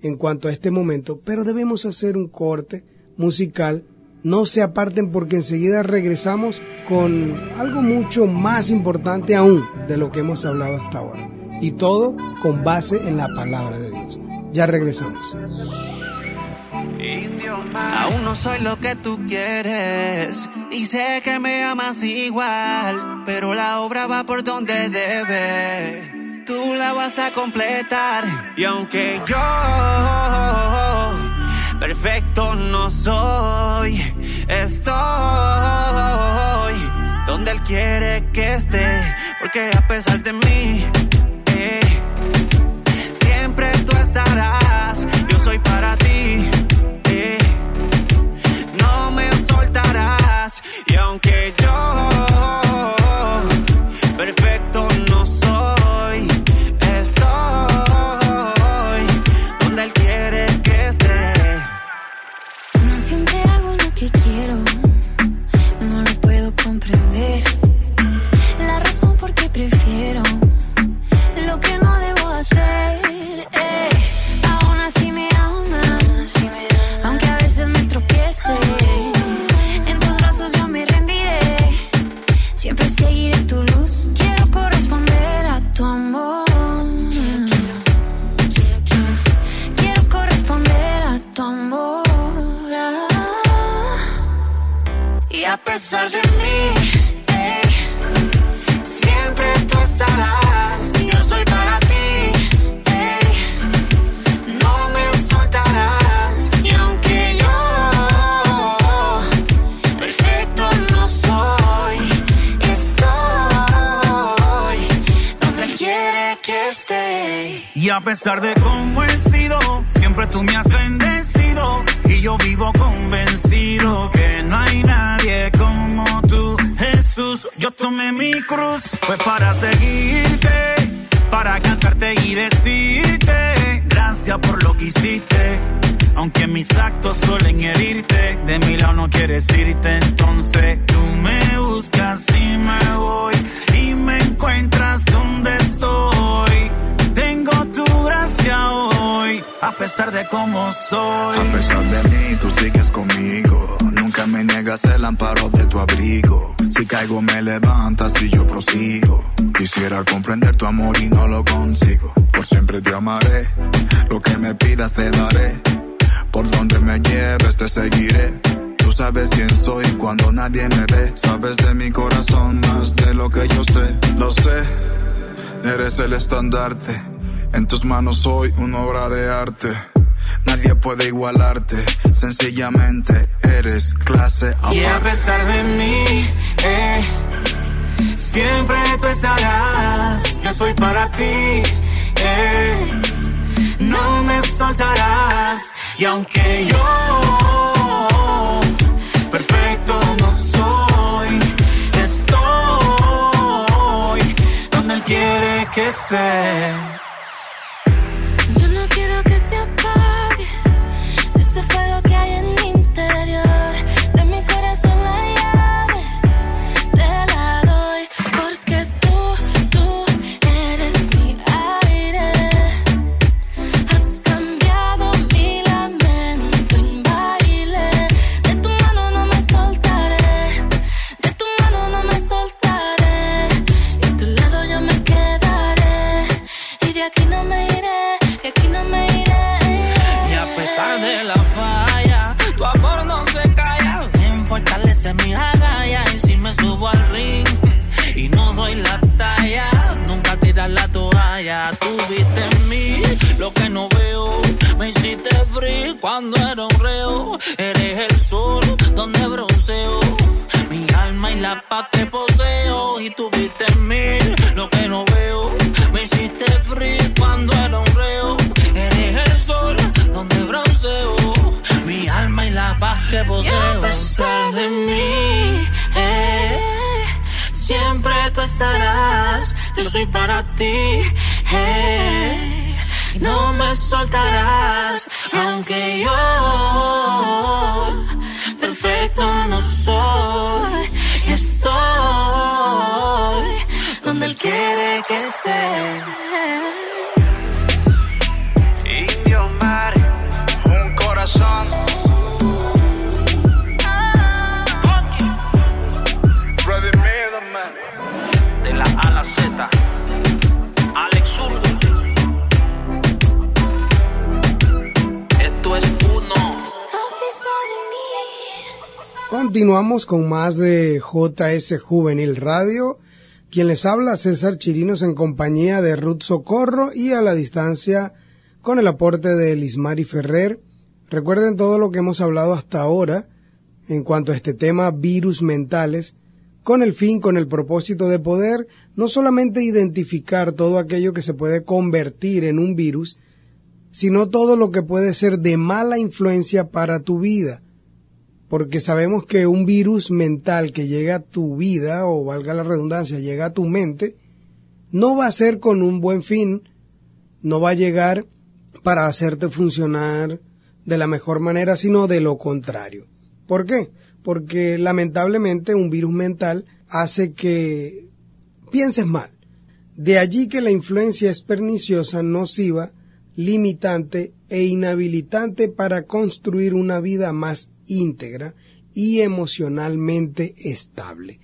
en cuanto a este momento, pero debemos hacer un corte musical. No se aparten porque enseguida regresamos con algo mucho más importante aún de lo que hemos hablado hasta ahora. Y todo con base en la palabra de Dios. Ya regresamos. Aún no soy lo que tú quieres y sé que me amas igual, pero la obra va por donde debe. Tú la vas a completar y aunque yo perfecto no soy, estoy donde él quiere que esté, porque a pesar de mí eh, siempre tú estarás. Yo soy para ti. eh, no me soltarás. Y aunque yo Pesar de mí, ey, siempre tú estarás. Yo soy para ti, ey, no me soltarás. Y aunque yo perfecto no soy, estoy donde él quiere que esté. Y a pesar de cómo sido, siempre tú me has bendecido. Y yo vivo convencido que no hay nadie como tú, Jesús. Yo tomé mi cruz, fue para seguirte, para cantarte y decirte gracias. por lo que hiciste. Aunque mis actos suelen herirte, de mi lado no quieres irte, entonces tú me buscas y me voy y me encuentras a pesar de cómo soy. A pesar de mí, tú sigues conmigo. Nunca me niegas el amparo de tu abrigo. Si caigo, me levantas y yo prosigo. Quisiera comprender tu amor y no lo consigo. Por siempre te amaré. Lo que me pidas te daré. Por donde me lleves te seguiré. Tú sabes quién soy cuando nadie me ve. Sabes de mi corazón más de lo que yo sé. Lo sé, eres el estandarte. En tus manos soy una obra de arte. Nadie puede igualarte. Sencillamente eres clase Y a aparte. pesar de mí, eh, siempre tú estarás. Yo soy para ti, eh, no me soltarás. Y aunque yo perfecto no soy, estoy donde él quiere que esté. Fortalece mi agallas. Y si me subo al ring y no doy la talla, nunca tiras la toalla. Tú viste en mí lo que no veo. Me hiciste free cuando era un reo. Eres el sol donde bronceo. Mi alma y la paz que poseo. Y tú viste en mí lo que no veo. Me hiciste free cuando era un la paz que Y poseo. a pesar de mí, eh, siempre tú estarás. Yo soy para ti, eh, y no me soltarás. Aunque yo perfecto no soy, estoy donde él quiere que esté. Indio mar, un corazón. Continuamos con más de JS Juvenil Radio. Quien les habla, César Chirinos, en compañía de Ruth Socorro y a la distancia con el aporte de Lismari Ferrer. Recuerden todo lo que hemos hablado hasta ahora en cuanto a este tema virus mentales, con el fin, con el propósito de poder no solamente identificar todo aquello que se puede convertir en un virus, sino todo lo que puede ser de mala influencia para tu vida porque sabemos que un virus mental que llega a tu vida, o valga la redundancia, llega a tu mente, no va a ser con un buen fin, no va a llegar para hacerte funcionar de la mejor manera, sino de lo contrario. ¿Por qué? Porque lamentablemente un virus mental hace que pienses mal. De allí que la influencia es perniciosa, nociva, limitante e inhabilitante para construir una vida más íntegra y emocionalmente estable.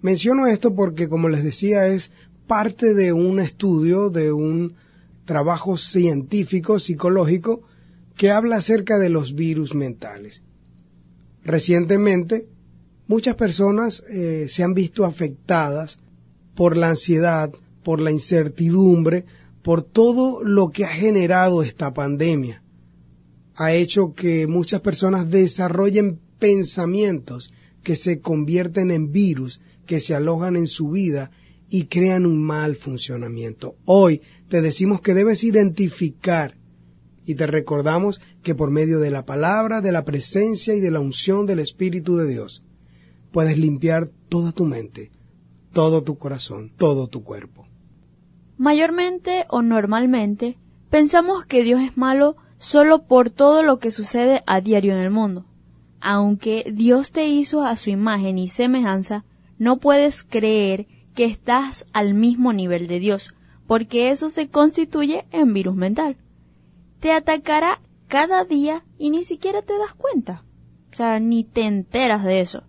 Menciono esto porque, como les decía, es parte de un estudio, de un trabajo científico, psicológico, que habla acerca de los virus mentales. Recientemente, muchas personas eh, se han visto afectadas por la ansiedad, por la incertidumbre, por todo lo que ha generado esta pandemia. Ha hecho que muchas personas desarrollen pensamientos que se convierten en virus, que se alojan en su vida y crean un mal funcionamiento. Hoy te decimos que debes identificar y te recordamos que por medio de la palabra, de la presencia y de la unción del Espíritu de Dios, puedes limpiar toda tu mente, todo tu corazón, todo tu cuerpo. Mayormente o normalmente Pensamos que Dios es malo solo por todo lo que sucede a diario en el mundo. Aunque Dios te hizo a su imagen y semejanza, no puedes creer que estás al mismo nivel de Dios, porque eso se constituye en virus mental. Te atacará cada día y ni siquiera te das cuenta. O sea, ni te enteras de eso.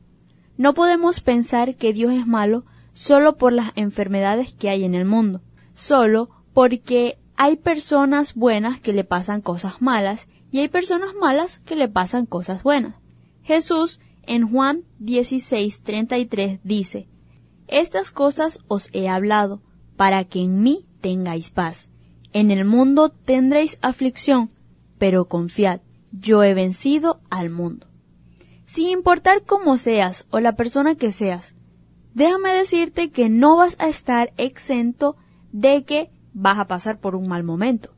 No podemos pensar que Dios es malo solo por las enfermedades que hay en el mundo, solo porque hay personas buenas que le pasan cosas malas y hay personas malas que le pasan cosas buenas. Jesús en Juan 16:33 dice, Estas cosas os he hablado, para que en mí tengáis paz. En el mundo tendréis aflicción, pero confiad, yo he vencido al mundo. Sin importar cómo seas o la persona que seas, déjame decirte que no vas a estar exento de que vas a pasar por un mal momento.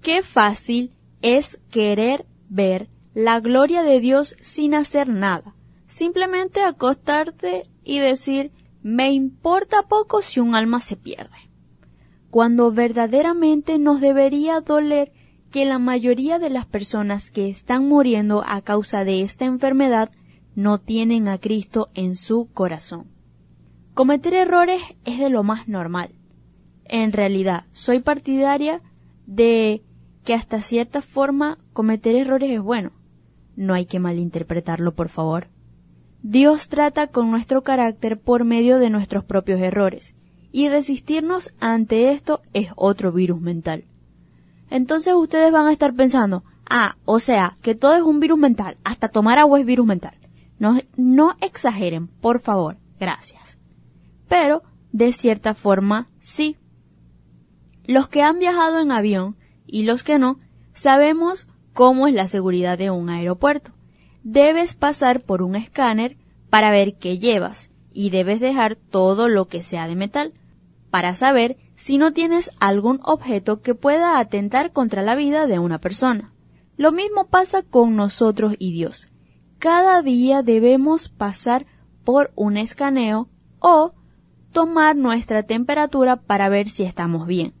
Qué fácil es querer ver la gloria de Dios sin hacer nada. Simplemente acostarte y decir, me importa poco si un alma se pierde. Cuando verdaderamente nos debería doler que la mayoría de las personas que están muriendo a causa de esta enfermedad no tienen a Cristo en su corazón. Cometer errores es de lo más normal. En realidad, soy partidaria de que hasta cierta forma cometer errores es bueno. No hay que malinterpretarlo, por favor. Dios trata con nuestro carácter por medio de nuestros propios errores, y resistirnos ante esto es otro virus mental. Entonces ustedes van a estar pensando, ah, o sea, que todo es un virus mental, hasta tomar agua es virus mental. No, no exageren, por favor, gracias. Pero, de cierta forma, sí. Los que han viajado en avión y los que no, sabemos cómo es la seguridad de un aeropuerto. Debes pasar por un escáner para ver qué llevas y debes dejar todo lo que sea de metal para saber si no tienes algún objeto que pueda atentar contra la vida de una persona. Lo mismo pasa con nosotros y Dios. Cada día debemos pasar por un escaneo o tomar nuestra temperatura para ver si estamos bien.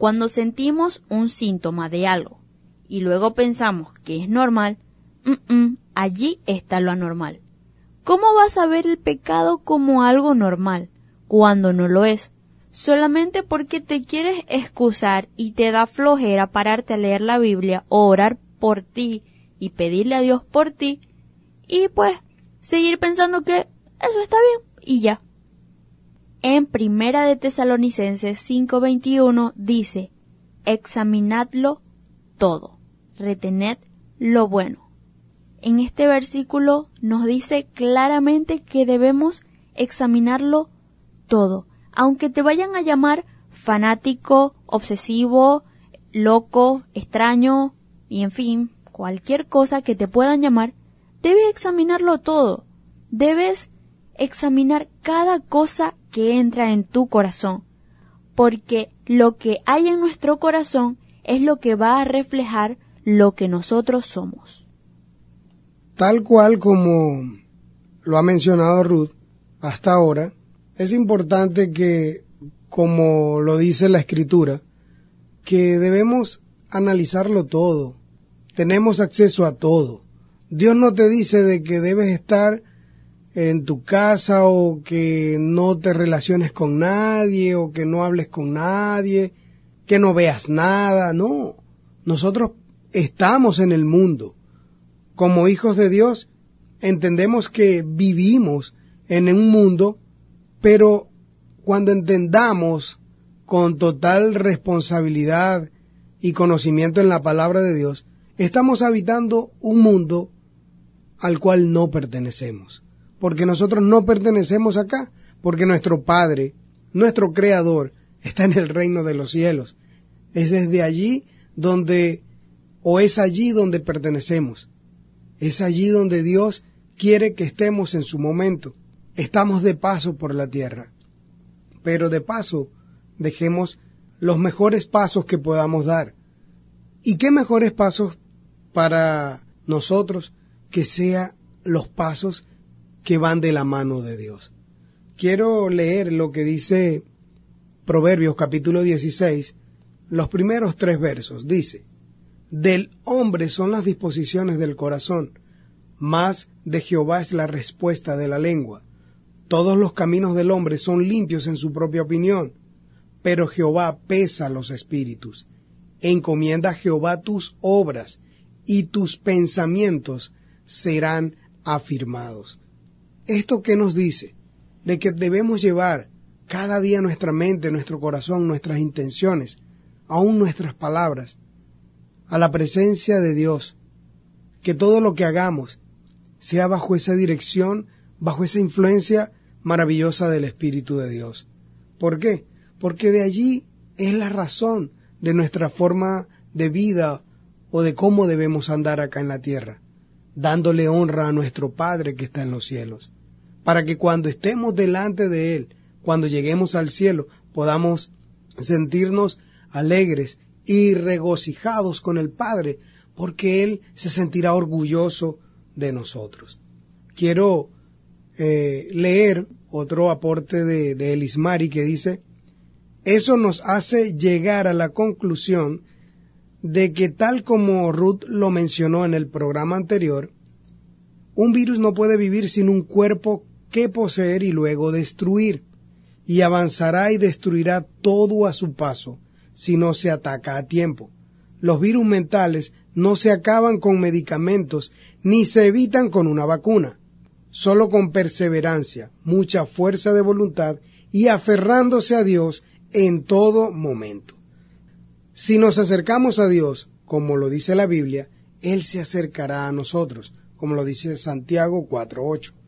Cuando sentimos un síntoma de algo y luego pensamos que es normal, allí está lo anormal. ¿Cómo vas a ver el pecado como algo normal cuando no lo es? solamente porque te quieres excusar y te da flojera pararte a leer la Biblia o orar por ti y pedirle a Dios por ti y pues seguir pensando que eso está bien y ya. En Primera de Tesalonicenses 5:21 dice, examinadlo todo, retened lo bueno. En este versículo nos dice claramente que debemos examinarlo todo, aunque te vayan a llamar fanático, obsesivo, loco, extraño, y en fin, cualquier cosa que te puedan llamar, debes examinarlo todo. Debes examinar cada cosa que entra en tu corazón, porque lo que hay en nuestro corazón es lo que va a reflejar lo que nosotros somos. Tal cual como lo ha mencionado Ruth hasta ahora, es importante que, como lo dice la escritura, que debemos analizarlo todo. Tenemos acceso a todo. Dios no te dice de que debes estar en tu casa o que no te relaciones con nadie o que no hables con nadie, que no veas nada. No, nosotros estamos en el mundo. Como hijos de Dios, entendemos que vivimos en un mundo pero cuando entendamos con total responsabilidad y conocimiento en la palabra de Dios, estamos habitando un mundo al cual no pertenecemos. Porque nosotros no pertenecemos acá, porque nuestro Padre, nuestro Creador, está en el reino de los cielos. Es desde allí donde, o es allí donde pertenecemos. Es allí donde Dios quiere que estemos en su momento. Estamos de paso por la tierra, pero de paso dejemos los mejores pasos que podamos dar. ¿Y qué mejores pasos para nosotros que sea los pasos que van de la mano de Dios? Quiero leer lo que dice Proverbios capítulo 16, los primeros tres versos. Dice, del hombre son las disposiciones del corazón, más de Jehová es la respuesta de la lengua. Todos los caminos del hombre son limpios en su propia opinión, pero Jehová pesa los espíritus. Encomienda a Jehová tus obras, y tus pensamientos serán afirmados. ¿Esto qué nos dice? De que debemos llevar cada día nuestra mente, nuestro corazón, nuestras intenciones, aún nuestras palabras, a la presencia de Dios. Que todo lo que hagamos sea bajo esa dirección, bajo esa influencia maravillosa del Espíritu de Dios. ¿Por qué? Porque de allí es la razón de nuestra forma de vida o de cómo debemos andar acá en la tierra, dándole honra a nuestro Padre que está en los cielos, para que cuando estemos delante de Él, cuando lleguemos al cielo, podamos sentirnos alegres y regocijados con el Padre, porque Él se sentirá orgulloso de nosotros. Quiero eh, leer otro aporte de, de Elismari que dice, eso nos hace llegar a la conclusión de que tal como Ruth lo mencionó en el programa anterior, un virus no puede vivir sin un cuerpo que poseer y luego destruir, y avanzará y destruirá todo a su paso si no se ataca a tiempo. Los virus mentales no se acaban con medicamentos ni se evitan con una vacuna, solo con perseverancia, mucha fuerza de voluntad y aferrándose a Dios en todo momento. Si nos acercamos a Dios, como lo dice la Biblia, Él se acercará a nosotros, como lo dice Santiago 4.8.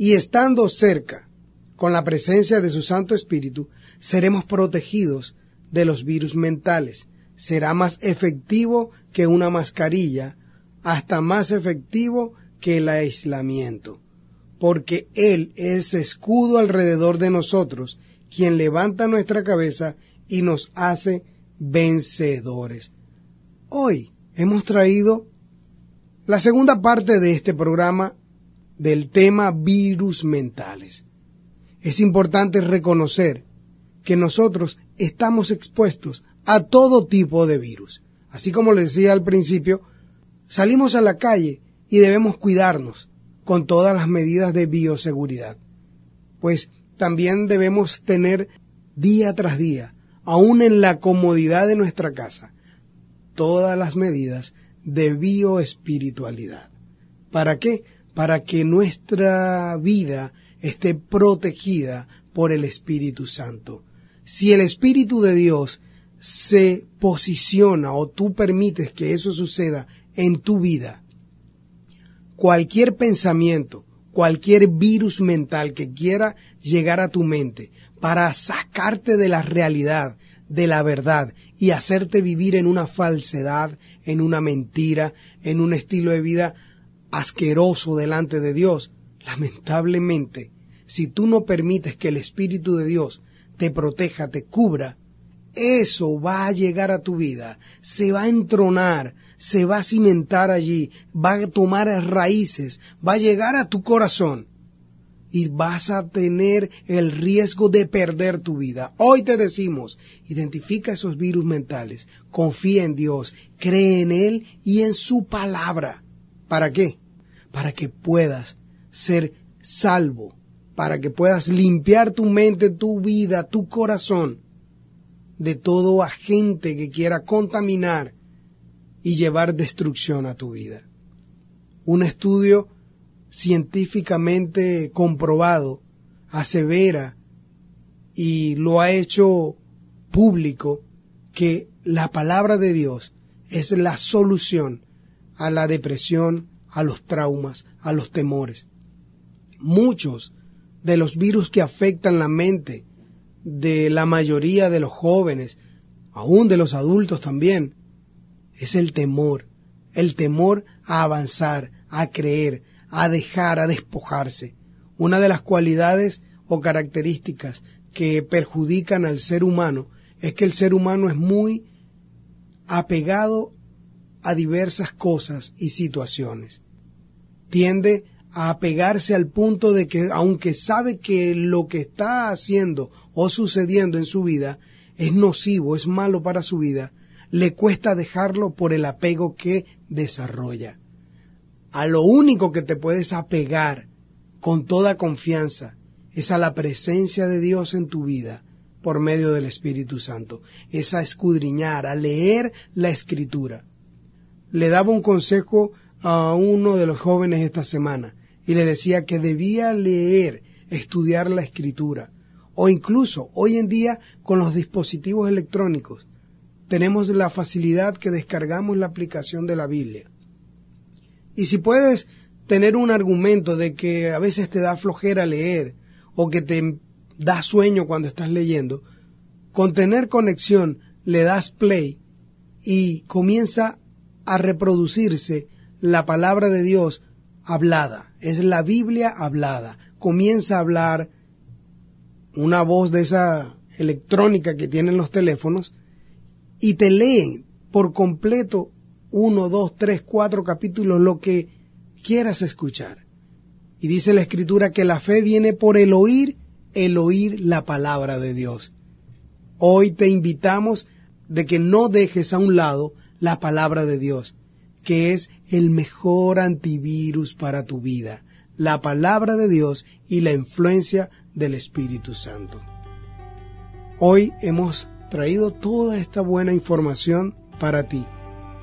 Y estando cerca, con la presencia de su Santo Espíritu, seremos protegidos de los virus mentales. Será más efectivo que una mascarilla, hasta más efectivo que el aislamiento, porque Él es escudo alrededor de nosotros, quien levanta nuestra cabeza y nos hace vencedores. Hoy hemos traído la segunda parte de este programa del tema virus mentales. Es importante reconocer que nosotros estamos expuestos a todo tipo de virus. Así como les decía al principio, salimos a la calle y debemos cuidarnos con todas las medidas de bioseguridad. Pues también debemos tener día tras día, aún en la comodidad de nuestra casa, todas las medidas de bioespiritualidad. ¿Para qué? Para que nuestra vida esté protegida por el Espíritu Santo. Si el Espíritu de Dios se posiciona o tú permites que eso suceda en tu vida, cualquier pensamiento, cualquier virus mental que quiera llegar a tu mente para sacarte de la realidad, de la verdad y hacerte vivir en una falsedad, en una mentira, en un estilo de vida asqueroso delante de Dios, lamentablemente, si tú no permites que el Espíritu de Dios te proteja, te cubra, eso va a llegar a tu vida, se va a entronar, se va a cimentar allí, va a tomar raíces, va a llegar a tu corazón y vas a tener el riesgo de perder tu vida. Hoy te decimos, identifica esos virus mentales, confía en Dios, cree en Él y en su palabra. ¿Para qué? Para que puedas ser salvo, para que puedas limpiar tu mente, tu vida, tu corazón de todo agente que quiera contaminar y llevar destrucción a tu vida. Un estudio científicamente comprobado asevera y lo ha hecho público que la palabra de Dios es la solución a la depresión, a los traumas, a los temores. Muchos de los virus que afectan la mente de la mayoría de los jóvenes, aún de los adultos también, es el temor, el temor a avanzar, a creer, a dejar, a despojarse. Una de las cualidades o características que perjudican al ser humano es que el ser humano es muy apegado a diversas cosas y situaciones. Tiende a apegarse al punto de que aunque sabe que lo que está haciendo o sucediendo en su vida es nocivo, es malo para su vida, le cuesta dejarlo por el apego que desarrolla. A lo único que te puedes apegar con toda confianza es a la presencia de Dios en tu vida por medio del Espíritu Santo, es a escudriñar, a leer la escritura. Le daba un consejo a uno de los jóvenes esta semana y le decía que debía leer, estudiar la escritura, o incluso hoy en día con los dispositivos electrónicos tenemos la facilidad que descargamos la aplicación de la Biblia. Y si puedes tener un argumento de que a veces te da flojera leer o que te da sueño cuando estás leyendo, con tener conexión le das play y comienza a reproducirse la palabra de Dios hablada. Es la Biblia hablada. Comienza a hablar una voz de esa electrónica que tienen los teléfonos y te leen por completo uno, dos, tres, cuatro capítulos, lo que quieras escuchar. Y dice la escritura que la fe viene por el oír, el oír la palabra de Dios. Hoy te invitamos de que no dejes a un lado la palabra de Dios, que es el mejor antivirus para tu vida, la palabra de Dios y la influencia del Espíritu Santo. Hoy hemos traído toda esta buena información para ti,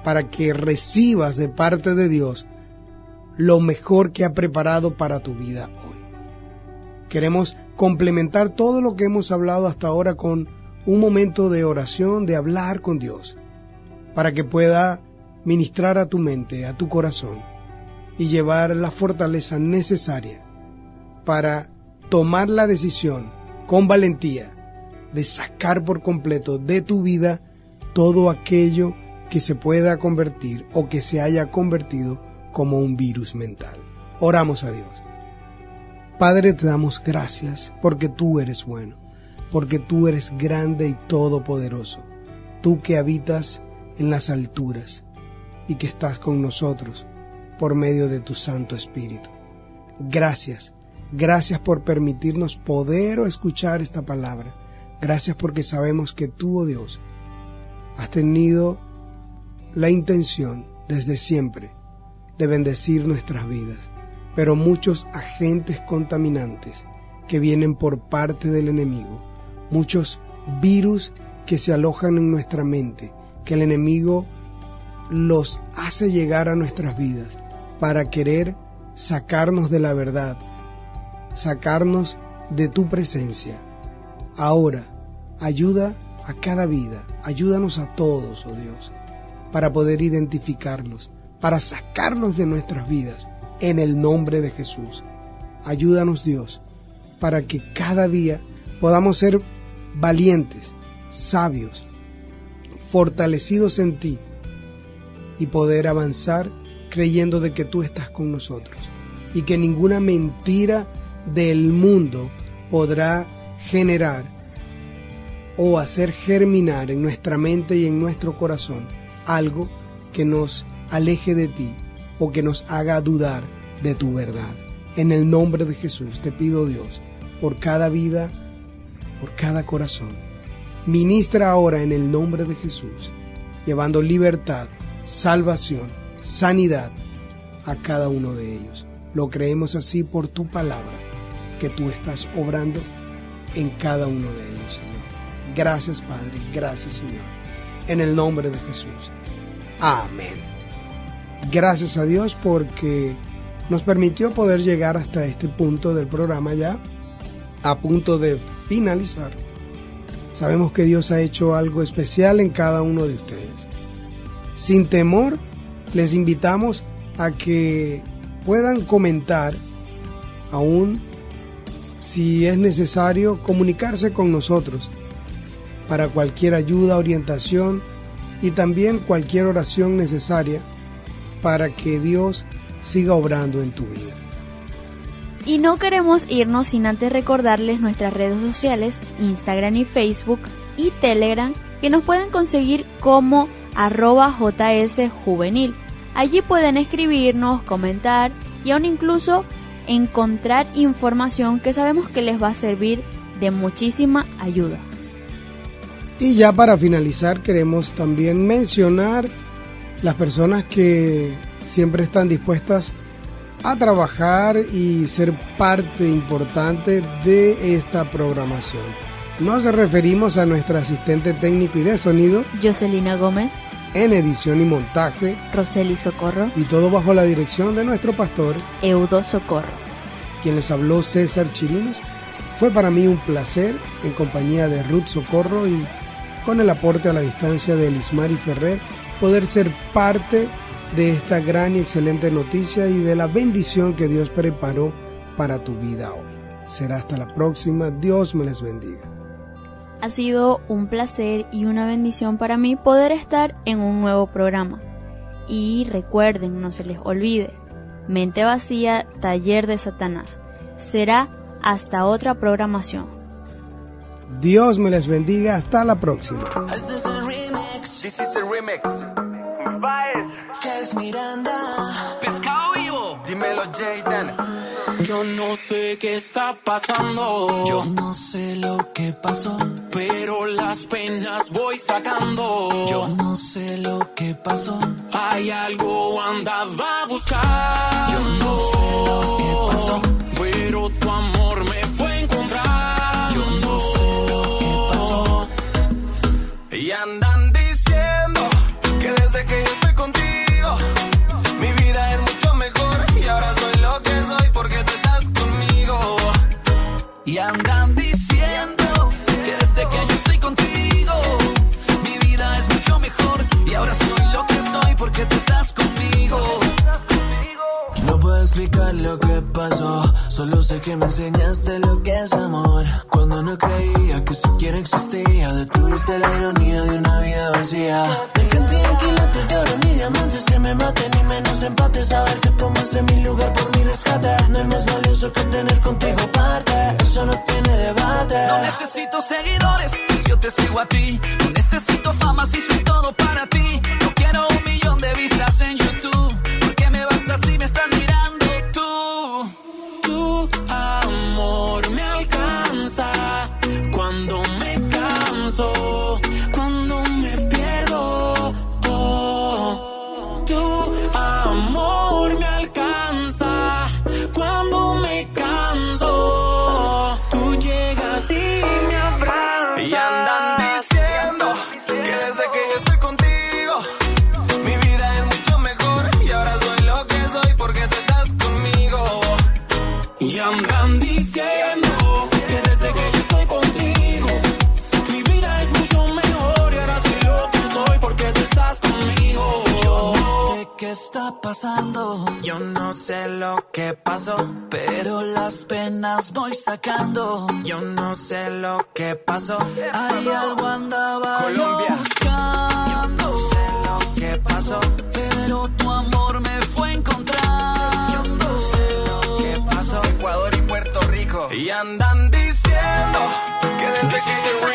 para que recibas de parte de Dios lo mejor que ha preparado para tu vida hoy. Queremos complementar todo lo que hemos hablado hasta ahora con un momento de oración, de hablar con Dios, para que pueda ministrar a tu mente, a tu corazón, y llevar la fortaleza necesaria para tomar la decisión con valentía de sacar por completo de tu vida todo aquello que se pueda convertir o que se haya convertido como un virus mental. Oramos a Dios. Padre, te damos gracias porque tú eres bueno, porque tú eres grande y todopoderoso, tú que habitas en las alturas y que estás con nosotros por medio de tu Santo Espíritu. Gracias, gracias por permitirnos poder escuchar esta palabra. Gracias porque sabemos que tú, oh Dios, has tenido la intención desde siempre de bendecir nuestras vidas, pero muchos agentes contaminantes que vienen por parte del enemigo, muchos virus que se alojan en nuestra mente, que el enemigo los hace llegar a nuestras vidas para querer sacarnos de la verdad, sacarnos de tu presencia Ahora, ayuda a cada vida, ayúdanos a todos, oh Dios, para poder identificarlos, para sacarlos de nuestras vidas, en el nombre de Jesús. Ayúdanos, Dios, para que cada día podamos ser valientes, sabios, fortalecidos en ti y poder avanzar creyendo de que tú estás con nosotros y que ninguna mentira del mundo podrá generar o hacer germinar en nuestra mente y en nuestro corazón algo que nos aleje de ti o que nos haga dudar de tu verdad. En el nombre de Jesús te pido Dios, por cada vida, por cada corazón. Ministra ahora en el nombre de Jesús, llevando libertad, salvación, sanidad a cada uno de ellos. Lo creemos así por tu palabra, que tú estás obrando en cada uno de ellos, Señor. Gracias, Padre. Gracias, Señor. En el nombre de Jesús. Amén. Gracias a Dios porque nos permitió poder llegar hasta este punto del programa ya, a punto de finalizar. Sabemos que Dios ha hecho algo especial en cada uno de ustedes. Sin temor, les invitamos a que puedan comentar aún si es necesario comunicarse con nosotros para cualquier ayuda, orientación y también cualquier oración necesaria para que Dios siga obrando en tu vida. Y no queremos irnos sin antes recordarles nuestras redes sociales, Instagram y Facebook y Telegram, que nos pueden conseguir como arroba jsjuvenil. Allí pueden escribirnos, comentar y aún incluso encontrar información que sabemos que les va a servir de muchísima ayuda. Y ya para finalizar queremos también mencionar las personas que siempre están dispuestas a trabajar y ser parte importante de esta programación. Nos referimos a nuestra asistente técnico y de sonido, Jocelina Gómez, en edición y montaje, Roseli Socorro, y todo bajo la dirección de nuestro pastor, Eudo Socorro. quien les habló César Chirinos. Fue para mí un placer en compañía de Ruth Socorro y con el aporte a la distancia de Elismari Ferrer poder ser parte de esta gran y excelente noticia y de la bendición que Dios preparó para tu vida hoy. Será hasta la próxima. Dios me les bendiga. Ha sido un placer y una bendición para mí poder estar en un nuevo programa. Y recuerden, no se les olvide, Mente Vacía, Taller de Satanás. Será hasta otra programación. Dios me les bendiga. Hasta la próxima. Que es Miranda. Pescado vivo. Dímelo, Jayden. Yo no sé qué está pasando, Yo no sé lo que pasó. pero las penas voy sacando. Yo no sé lo que pasó. Hay algo andaba a buscar. Yo no sé Y andan diciendo que desde que yo estoy contigo, mi vida es mucho mejor. Y ahora soy lo que soy porque tú estás conmigo. No puedo explicar lo que pasó, solo sé que me enseñaste lo que es amor. Cuando no creía que siquiera existía, detuviste la ironía de una vida vacía. Me canté en quilates de oro ni diamantes que me maten, ni menos empates. Saber que tomaste mi lugar por mi rescate, no es más valioso que tener contigo parte. Eso no tiene debate. No necesito seguidores, si yo te sigo a ti. No necesito fama si soy todo para ti. No quiero un millón de vistas en YouTube, porque me basta si me están mirando amor está pasando, Yo no sé lo que pasó. pero las penas voy sacando. Yo no sé lo que pasó. Hay algo andaba Colombia. yo buscando. No sé lo que pasó. Pero tu amor me fue a encontrar. Yo no sé lo que pasó. Ecuador y Puerto Rico. Y andan diciendo que desde que yo